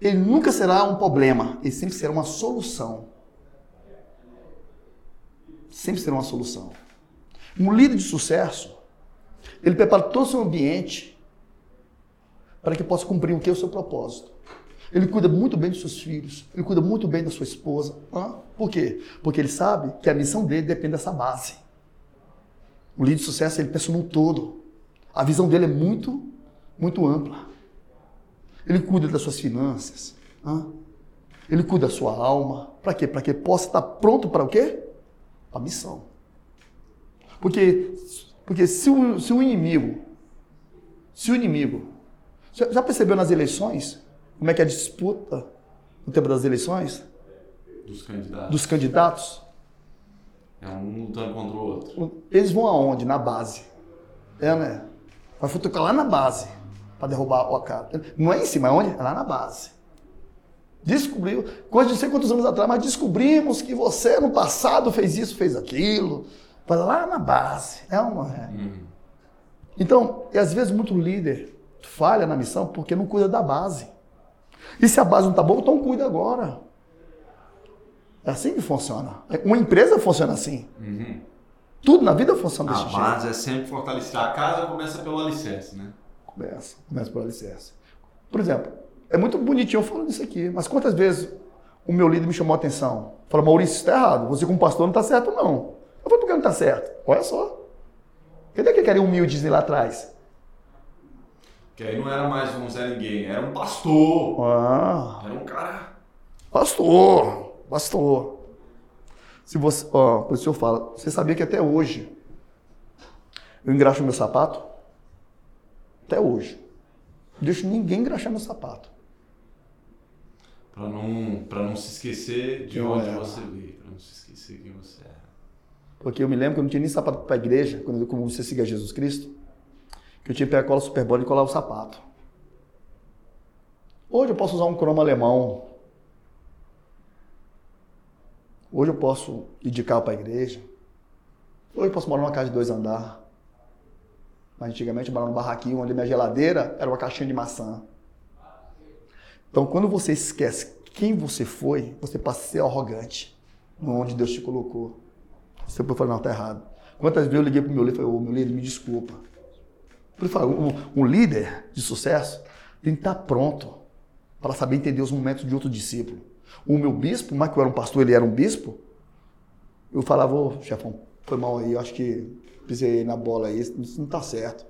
ele nunca será um problema. Ele sempre será uma solução. Sempre será uma solução. Um líder de sucesso, ele prepara todo o seu ambiente para que possa cumprir o que é o seu propósito. Ele cuida muito bem dos seus filhos, ele cuida muito bem da sua esposa. Hã? Por quê? Porque ele sabe que a missão dele depende dessa base. O líder de sucesso, ele pensa no todo. A visão dele é muito, muito ampla. Ele cuida das suas finanças. Hã? Ele cuida da sua alma. Para quê? Para que possa estar pronto para o quê? Para a missão. Porque, porque se, o, se o inimigo, se o inimigo, já percebeu nas eleições como é que é a disputa no tempo das eleições? Dos candidatos. Dos candidatos. É um lutando contra o outro. Eles vão aonde? Na base. É, né? Vai futucar lá na base. para derrubar o cara. Não é em cima, é onde? É lá na base. Descobriu, coisa de sei quantos anos atrás, mas descobrimos que você no passado fez isso, fez aquilo. Vai lá na base. É uma. É. Uhum. Então, e às vezes muito líder falha na missão porque não cuida da base. E se a base não está boa, então cuida agora. É assim que funciona. Uma empresa funciona assim. Uhum. Tudo na vida funciona desse jeito. A base é sempre fortalecer. A casa começa pelo alicerce, né? Começa, começa pelo alicerce. Por exemplo, é muito bonitinho eu falando isso aqui, mas quantas vezes o meu líder me chamou a atenção? Falou, Maurício, isso está errado. Você como pastor não está certo, não. Eu falei, por que não está certo? Olha só. Cadê que queria humildes lá atrás? Que aí não era mais um Zé Ninguém, era um pastor. Ah. Era um cara. Pastor, pastor. Se você, ó, isso eu falo, você sabia que até hoje eu engraxo meu sapato? Até hoje. Não deixo ninguém engraxar meu sapato. Para não, pra não se esquecer de eu onde era. você veio, para não se esquecer quem você era. Porque eu me lembro que eu não tinha nem sapato para a igreja, quando eu comecei a seguir Jesus Cristo, que eu pegar a cola super bola e colar o sapato. Hoje eu posso usar um cromo alemão, Hoje eu posso ir de carro para a igreja. Hoje eu posso morar numa casa de dois andar. Mas antigamente eu morava num barraquinho onde minha geladeira era uma caixinha de maçã. Então quando você esquece quem você foi, você passa a ser arrogante onde Deus te colocou. Você pode falar, não, tá errado. Quantas vezes eu liguei pro meu líder e falei, ô, meu líder, me desculpa. Por falar, um, um líder de sucesso tem que estar pronto para saber entender os momentos de outro discípulo. O meu bispo, mas que eu era um pastor, ele era um bispo, eu falava, ô chefão, foi mal aí, eu acho que pisei na bola aí, isso não tá certo.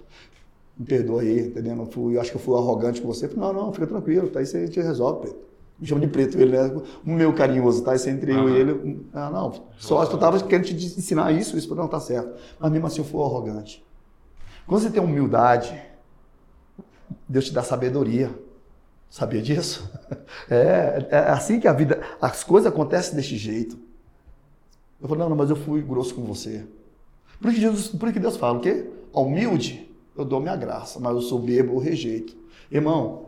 Me perdoa aí, entendeu? Eu, fui, eu acho que eu fui arrogante com você. Falei, não, não, fica tranquilo, tá aí você te resolve, Preto. Me chama de preto ele, né? O meu carinhoso, tá? Isso entre eu e ele. Ah, não, só eu tava querendo te ensinar isso, isso não tá certo. Mas mesmo assim eu fui arrogante. Quando você tem humildade, Deus te dá sabedoria. Sabia disso? É, é assim que a vida, as coisas acontecem desse jeito. Eu falei, não, não, mas eu fui grosso com você. Por que, Jesus, por que Deus fala o quê? Humilde, eu dou minha graça, mas o soberbo eu rejeito. Irmão,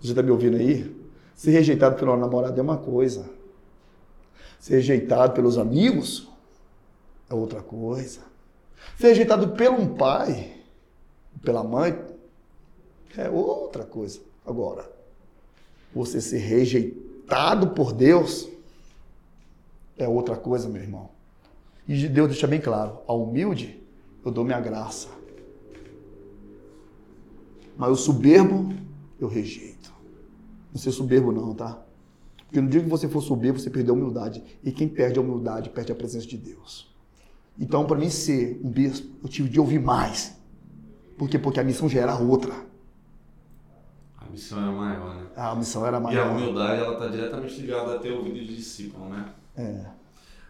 você está me ouvindo aí? Ser rejeitado pelo namorado é uma coisa. Ser rejeitado pelos amigos é outra coisa. Ser rejeitado pelo um pai, pela mãe, é outra coisa. Agora, você ser rejeitado por Deus é outra coisa, meu irmão. E Deus deixa bem claro: ao humilde eu dou minha graça, mas o soberbo eu rejeito. Não ser soberbo, não, tá? Porque no dia que você for soberbo, você perdeu a humildade. E quem perde a humildade perde a presença de Deus. Então, para mim ser um bispo, eu tive de ouvir mais. Por quê? Porque a missão já era outra missão era maior, né? A missão era maior. E a humildade, ela está diretamente ligada a ter ouvido de discípulo, né? É.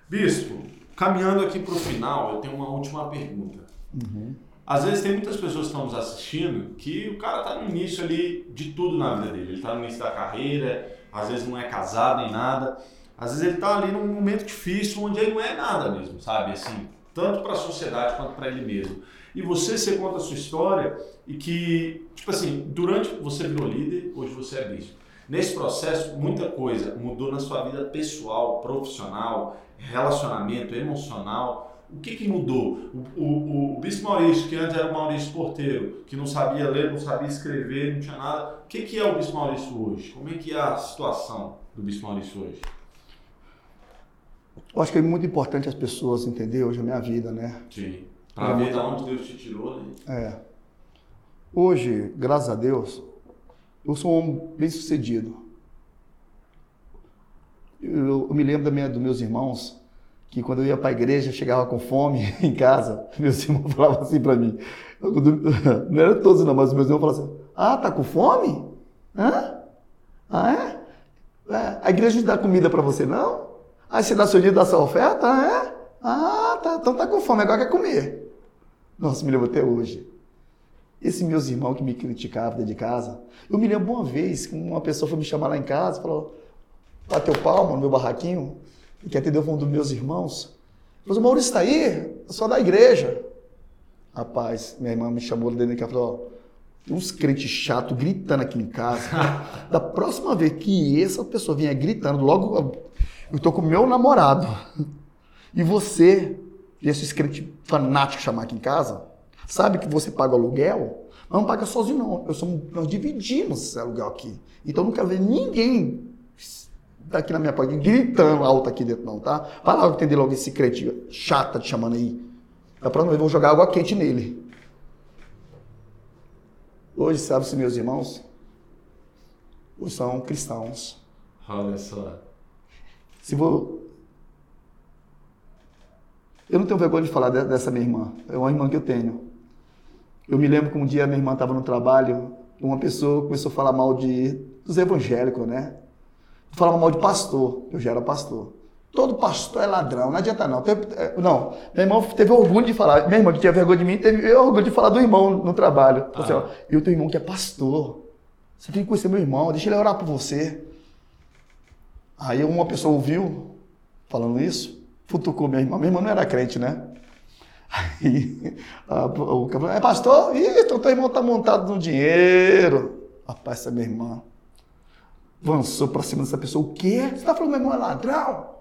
Bispo, caminhando aqui para o final, eu tenho uma última pergunta. Uhum. Às vezes tem muitas pessoas que estão nos assistindo que o cara está no início ali de tudo na vida dele. Ele está no início da carreira, às vezes não é casado nem nada. Às vezes ele está ali num momento difícil onde ele não é nada mesmo, sabe? Assim, tanto para a sociedade quanto para ele mesmo. E você, você conta a sua história e que, tipo assim, durante você virou líder, hoje você é bispo. Nesse processo, muita coisa mudou na sua vida pessoal, profissional, relacionamento, emocional. O que, que mudou? O, o, o Bispo Maurício, que antes era o Maurício Porteiro, que não sabia ler, não sabia escrever, não tinha nada. O que, que é o Bispo Maurício hoje? Como é que é a situação do Bispo Maurício hoje? Eu acho que é muito importante as pessoas entenderem hoje a minha vida, né? Sim. Para ver de onde Deus te tirou, né? É. Hoje, graças a Deus, eu sou um homem bem sucedido. Eu, eu me lembro da minha, dos meus irmãos, que quando eu ia para a igreja, chegava com fome em casa, meus irmãos falavam assim para mim. Não era todos não, mas meus irmãos falavam assim, ah, tá com fome? Hã? Ah, é? é a igreja não dá comida para você, não? Aí você dá seu dia, dá sua oferta? Ah, é? Ah, tá, então tá com fome, agora quer comer. Nossa, me lembro até hoje. Esses meus irmãos que me criticavam dentro de casa, eu me lembro uma vez que uma pessoa foi me chamar lá em casa, falou, bateu palma no meu barraquinho, que atendeu um dos meus irmãos. Falou, o Maurício está aí? Eu sou da igreja. Rapaz, minha irmã me chamou dentro de casa e falou, Tem uns crentes chatos gritando aqui em casa. da próxima vez que essa pessoa vier gritando, logo eu tô com o meu namorado. E você, esses crentes fanáticos chamar aqui em casa, sabe que você paga aluguel? Mas não paga sozinho, não. Eu sou, nós dividimos esse aluguel aqui. Então eu não quero ver ninguém daqui na minha porta gritando alto aqui dentro, não, tá? Vai lá entender logo esse crente chata te chamando aí. Da próxima vez eu vou jogar água quente nele. Hoje, sabe-se, meus irmãos, hoje são cristãos. Olha só. Se vou... Eu não tenho vergonha de falar dessa minha irmã. É uma irmã que eu tenho. Eu me lembro que um dia minha irmã estava no trabalho uma pessoa começou a falar mal de, dos evangélicos, né? Falava mal de pastor. Eu já era pastor. Todo pastor é ladrão, não adianta não. É, não, meu irmão teve orgulho de falar. Minha irmã que tinha vergonha de mim teve orgulho de falar do irmão no trabalho. Ah. Assim, ó, eu tenho um irmão que é pastor. Você tem que conhecer meu irmão, deixa ele orar por você. Aí uma pessoa ouviu falando isso, futucou minha irmã. Minha irmã não era crente, né? Aí a, o cabelo, é pastor? Ih, então teu irmão tá montado no dinheiro. Rapaz, essa minha irmã avançou para cima dessa pessoa. O quê? Você tá falando que meu irmão é ladrão?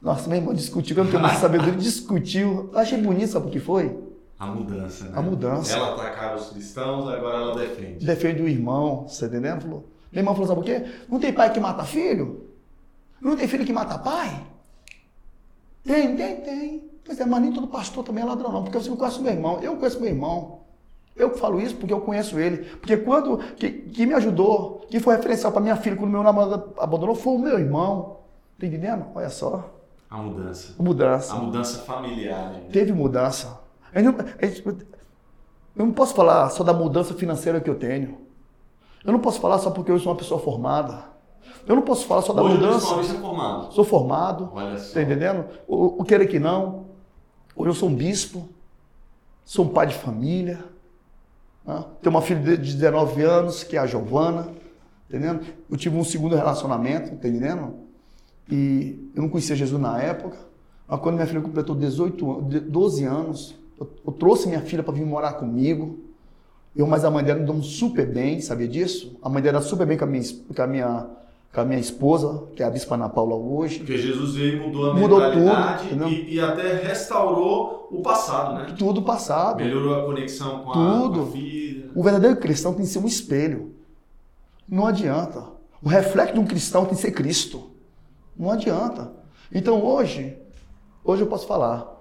Nossa, meu irmão discutiu, eu não tenho mais sabedoria, discutiu. Eu achei bonito, sabe o que foi? A mudança, né? A mudança. Ela atacava os cristãos, agora ela defende. Defende o irmão, você entendendo? Falou. Meu irmão falou, sabe o quê? Não tem pai que mata filho? Não tem filho que mata pai? Tem, tem, tem. Pois é, mas nem todo pastor também é ladrão, não, porque você não conhece meu irmão. Eu conheço meu irmão. Eu falo isso porque eu conheço ele. Porque quando que, que me ajudou, que foi referencial para minha filha quando meu namorado abandonou, foi o meu irmão. Tá entendendo? Olha só. A mudança. A mudança. A mudança familiar. Gente. Teve mudança. Eu não, eu não posso falar só da mudança financeira que eu tenho. Eu não posso falar só porque eu sou uma pessoa formada. Eu não posso falar só da Hoje mudança. Hoje formado. Sou formado. Olha só. Tá entendendo? O, o querer que não. Hoje eu sou um bispo. Sou um pai de família. Né? Tenho uma filha de 19 anos, que é a Giovana. Entendendo? Eu tive um segundo relacionamento, tá entendendo? E eu não conhecia Jesus na época. Mas quando minha filha completou 18, 12 anos, eu, eu trouxe minha filha para vir morar comigo. Eu, mas a mãe dela me deu super bem, sabia disso? A mãe dela super bem com a minha, com a minha, com a minha esposa, que é a Bispa Ana Paula hoje. Porque Jesus veio e mudou a Mudou mentalidade tudo, e, e, até restaurou o passado, né? Tudo passado. Melhorou a conexão com a, tudo. Com a vida. O verdadeiro cristão tem que ser um espelho. Não adianta. O reflexo de um cristão tem que ser Cristo. Não adianta. Então hoje, hoje eu posso falar.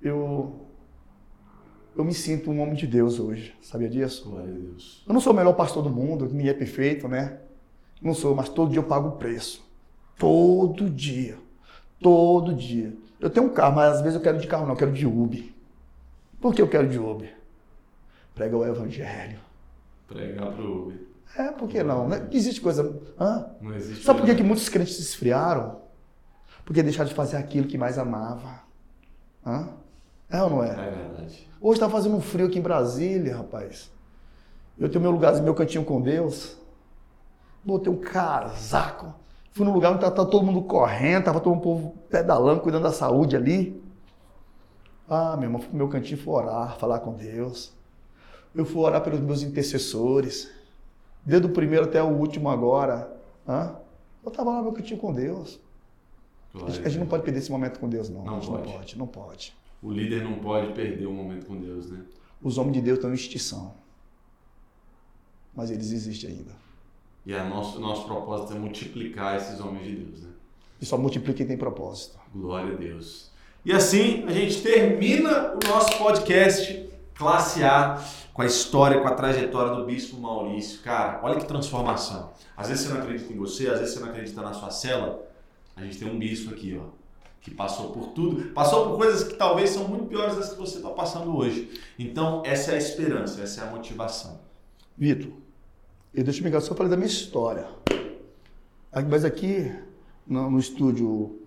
Eu eu me sinto um homem de Deus hoje. Sabia disso? Glória a Deus. Eu não sou o melhor pastor do mundo, ninguém é perfeito, né? Não sou, mas todo dia eu pago o preço. Todo dia. Todo dia. Eu tenho um carro, mas às vezes eu quero de carro não, eu quero de Uber. Por que eu quero de Uber? Prega o evangelho. Pregar pro Uber. É, por que não? Não existe coisa. Hã? Não existe. Sabe por que, que muitos crentes se esfriaram? Porque deixaram de fazer aquilo que mais amava. Hã? É ou não é? É verdade. Hoje está fazendo um frio aqui em Brasília, rapaz. Eu tenho meu lugarzinho, meu cantinho com Deus. Botei um casaco. Fui num lugar onde estava todo mundo correndo, tava todo o povo pedalando, cuidando da saúde ali. Ah, meu irmão, fui pro meu cantinho fui orar, falar com Deus. Eu fui orar pelos meus intercessores. Desde o primeiro até o último agora. Hã? Eu estava lá no meu cantinho com Deus. Glória A gente não pode perder esse momento com Deus, não. Não a gente pode. não pode, não pode. O líder não pode perder o momento com Deus, né? Os homens de Deus estão em extinção. Mas eles existem ainda. E a nosso, nosso propósito é multiplicar esses homens de Deus, né? E só multiplica quem tem propósito. Glória a Deus. E assim a gente termina o nosso podcast Classe A com a história, com a trajetória do Bispo Maurício. Cara, olha que transformação. Às vezes você não acredita em você, às vezes você não acredita na sua cela. A gente tem um bispo aqui, ó, que passou por tudo, passou por coisas que talvez são muito piores das que você está passando hoje. Então, essa é a esperança, essa é a motivação. Vitor, eu deixo me enganar, só falei da minha história. Mas aqui, no, no estúdio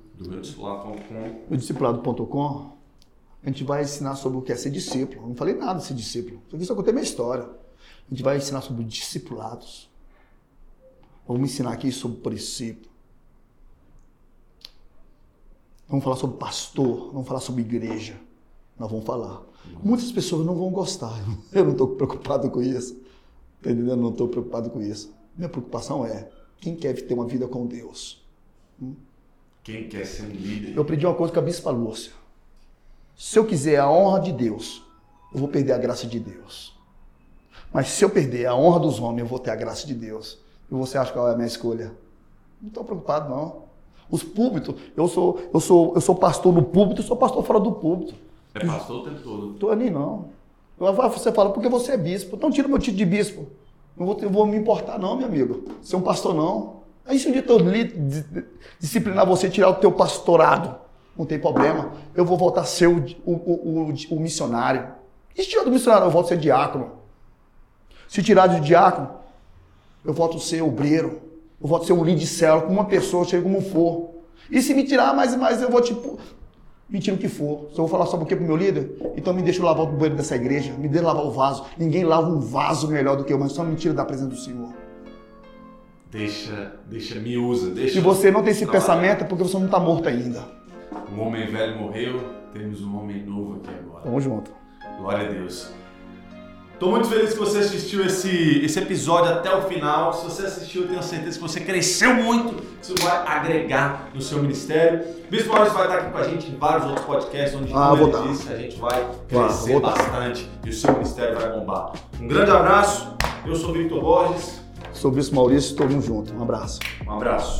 Do discipulado.com, a gente vai ensinar sobre o que é ser discípulo. Eu não falei nada de ser discípulo. Isso aqui só contei minha história. A gente vai ensinar sobre discipulados. Vamos ensinar aqui sobre princípio. Vamos falar sobre pastor, vamos falar sobre igreja. Nós vamos falar. Muitas pessoas não vão gostar. Eu não estou preocupado com isso. Tá entendendo? Eu não estou preocupado com isso. Minha preocupação é quem quer ter uma vida com Deus. Hum? Quem quer ser um líder? Eu aprendi uma coisa com a Bispa Lúcia. Se eu quiser a honra de Deus, eu vou perder a graça de Deus. Mas se eu perder a honra dos homens, eu vou ter a graça de Deus. E você acha qual é a minha escolha? Não estou preocupado, não. Os púlpitos, eu sou, eu sou, eu sou pastor no púlpito, eu sou pastor fora do púlpito. É pastor o tempo todo? Estou ali, não. Você fala, porque você é bispo. Então tira o meu título de bispo. Não vou, vou me importar, não, meu amigo. Ser um pastor, não. Aí se um dia eu disciplinar você, tirar o teu pastorado, não tem problema. Eu vou voltar a ser o, o, o, o missionário. E se tirar do missionário, eu volto a ser diácono. Se tirar de diácono, eu volto a ser obreiro. Eu volto a ser um líder de célula, uma pessoa, seja como for. E se me tirar mais, eu vou tipo. Mentira o que for. Se eu vou falar só porque pro meu líder, então me deixa lavar o banheiro dessa igreja, me deixa lavar o vaso. Ninguém lava um vaso melhor do que eu, mas só mentira da presença do Senhor. Deixa, deixa, me usa, deixa. Se você não tem esse trabalhar. pensamento, é porque você não está morto ainda. Um homem velho morreu, temos um homem novo aqui agora. Tamo junto. Glória a Deus. Estou muito feliz que você assistiu esse, esse episódio até o final. Se você assistiu, eu tenho certeza que você cresceu muito, isso vai agregar no seu ministério. Bispo Maurício vai estar aqui com a gente em vários outros podcasts, onde, ah, como ele disse, a gente vai crescer ah, bastante e o seu ministério vai bombar. Um grande abraço. Eu sou Victor Borges. Sou o Bispo Maurício, estou junto. Um abraço. Um abraço.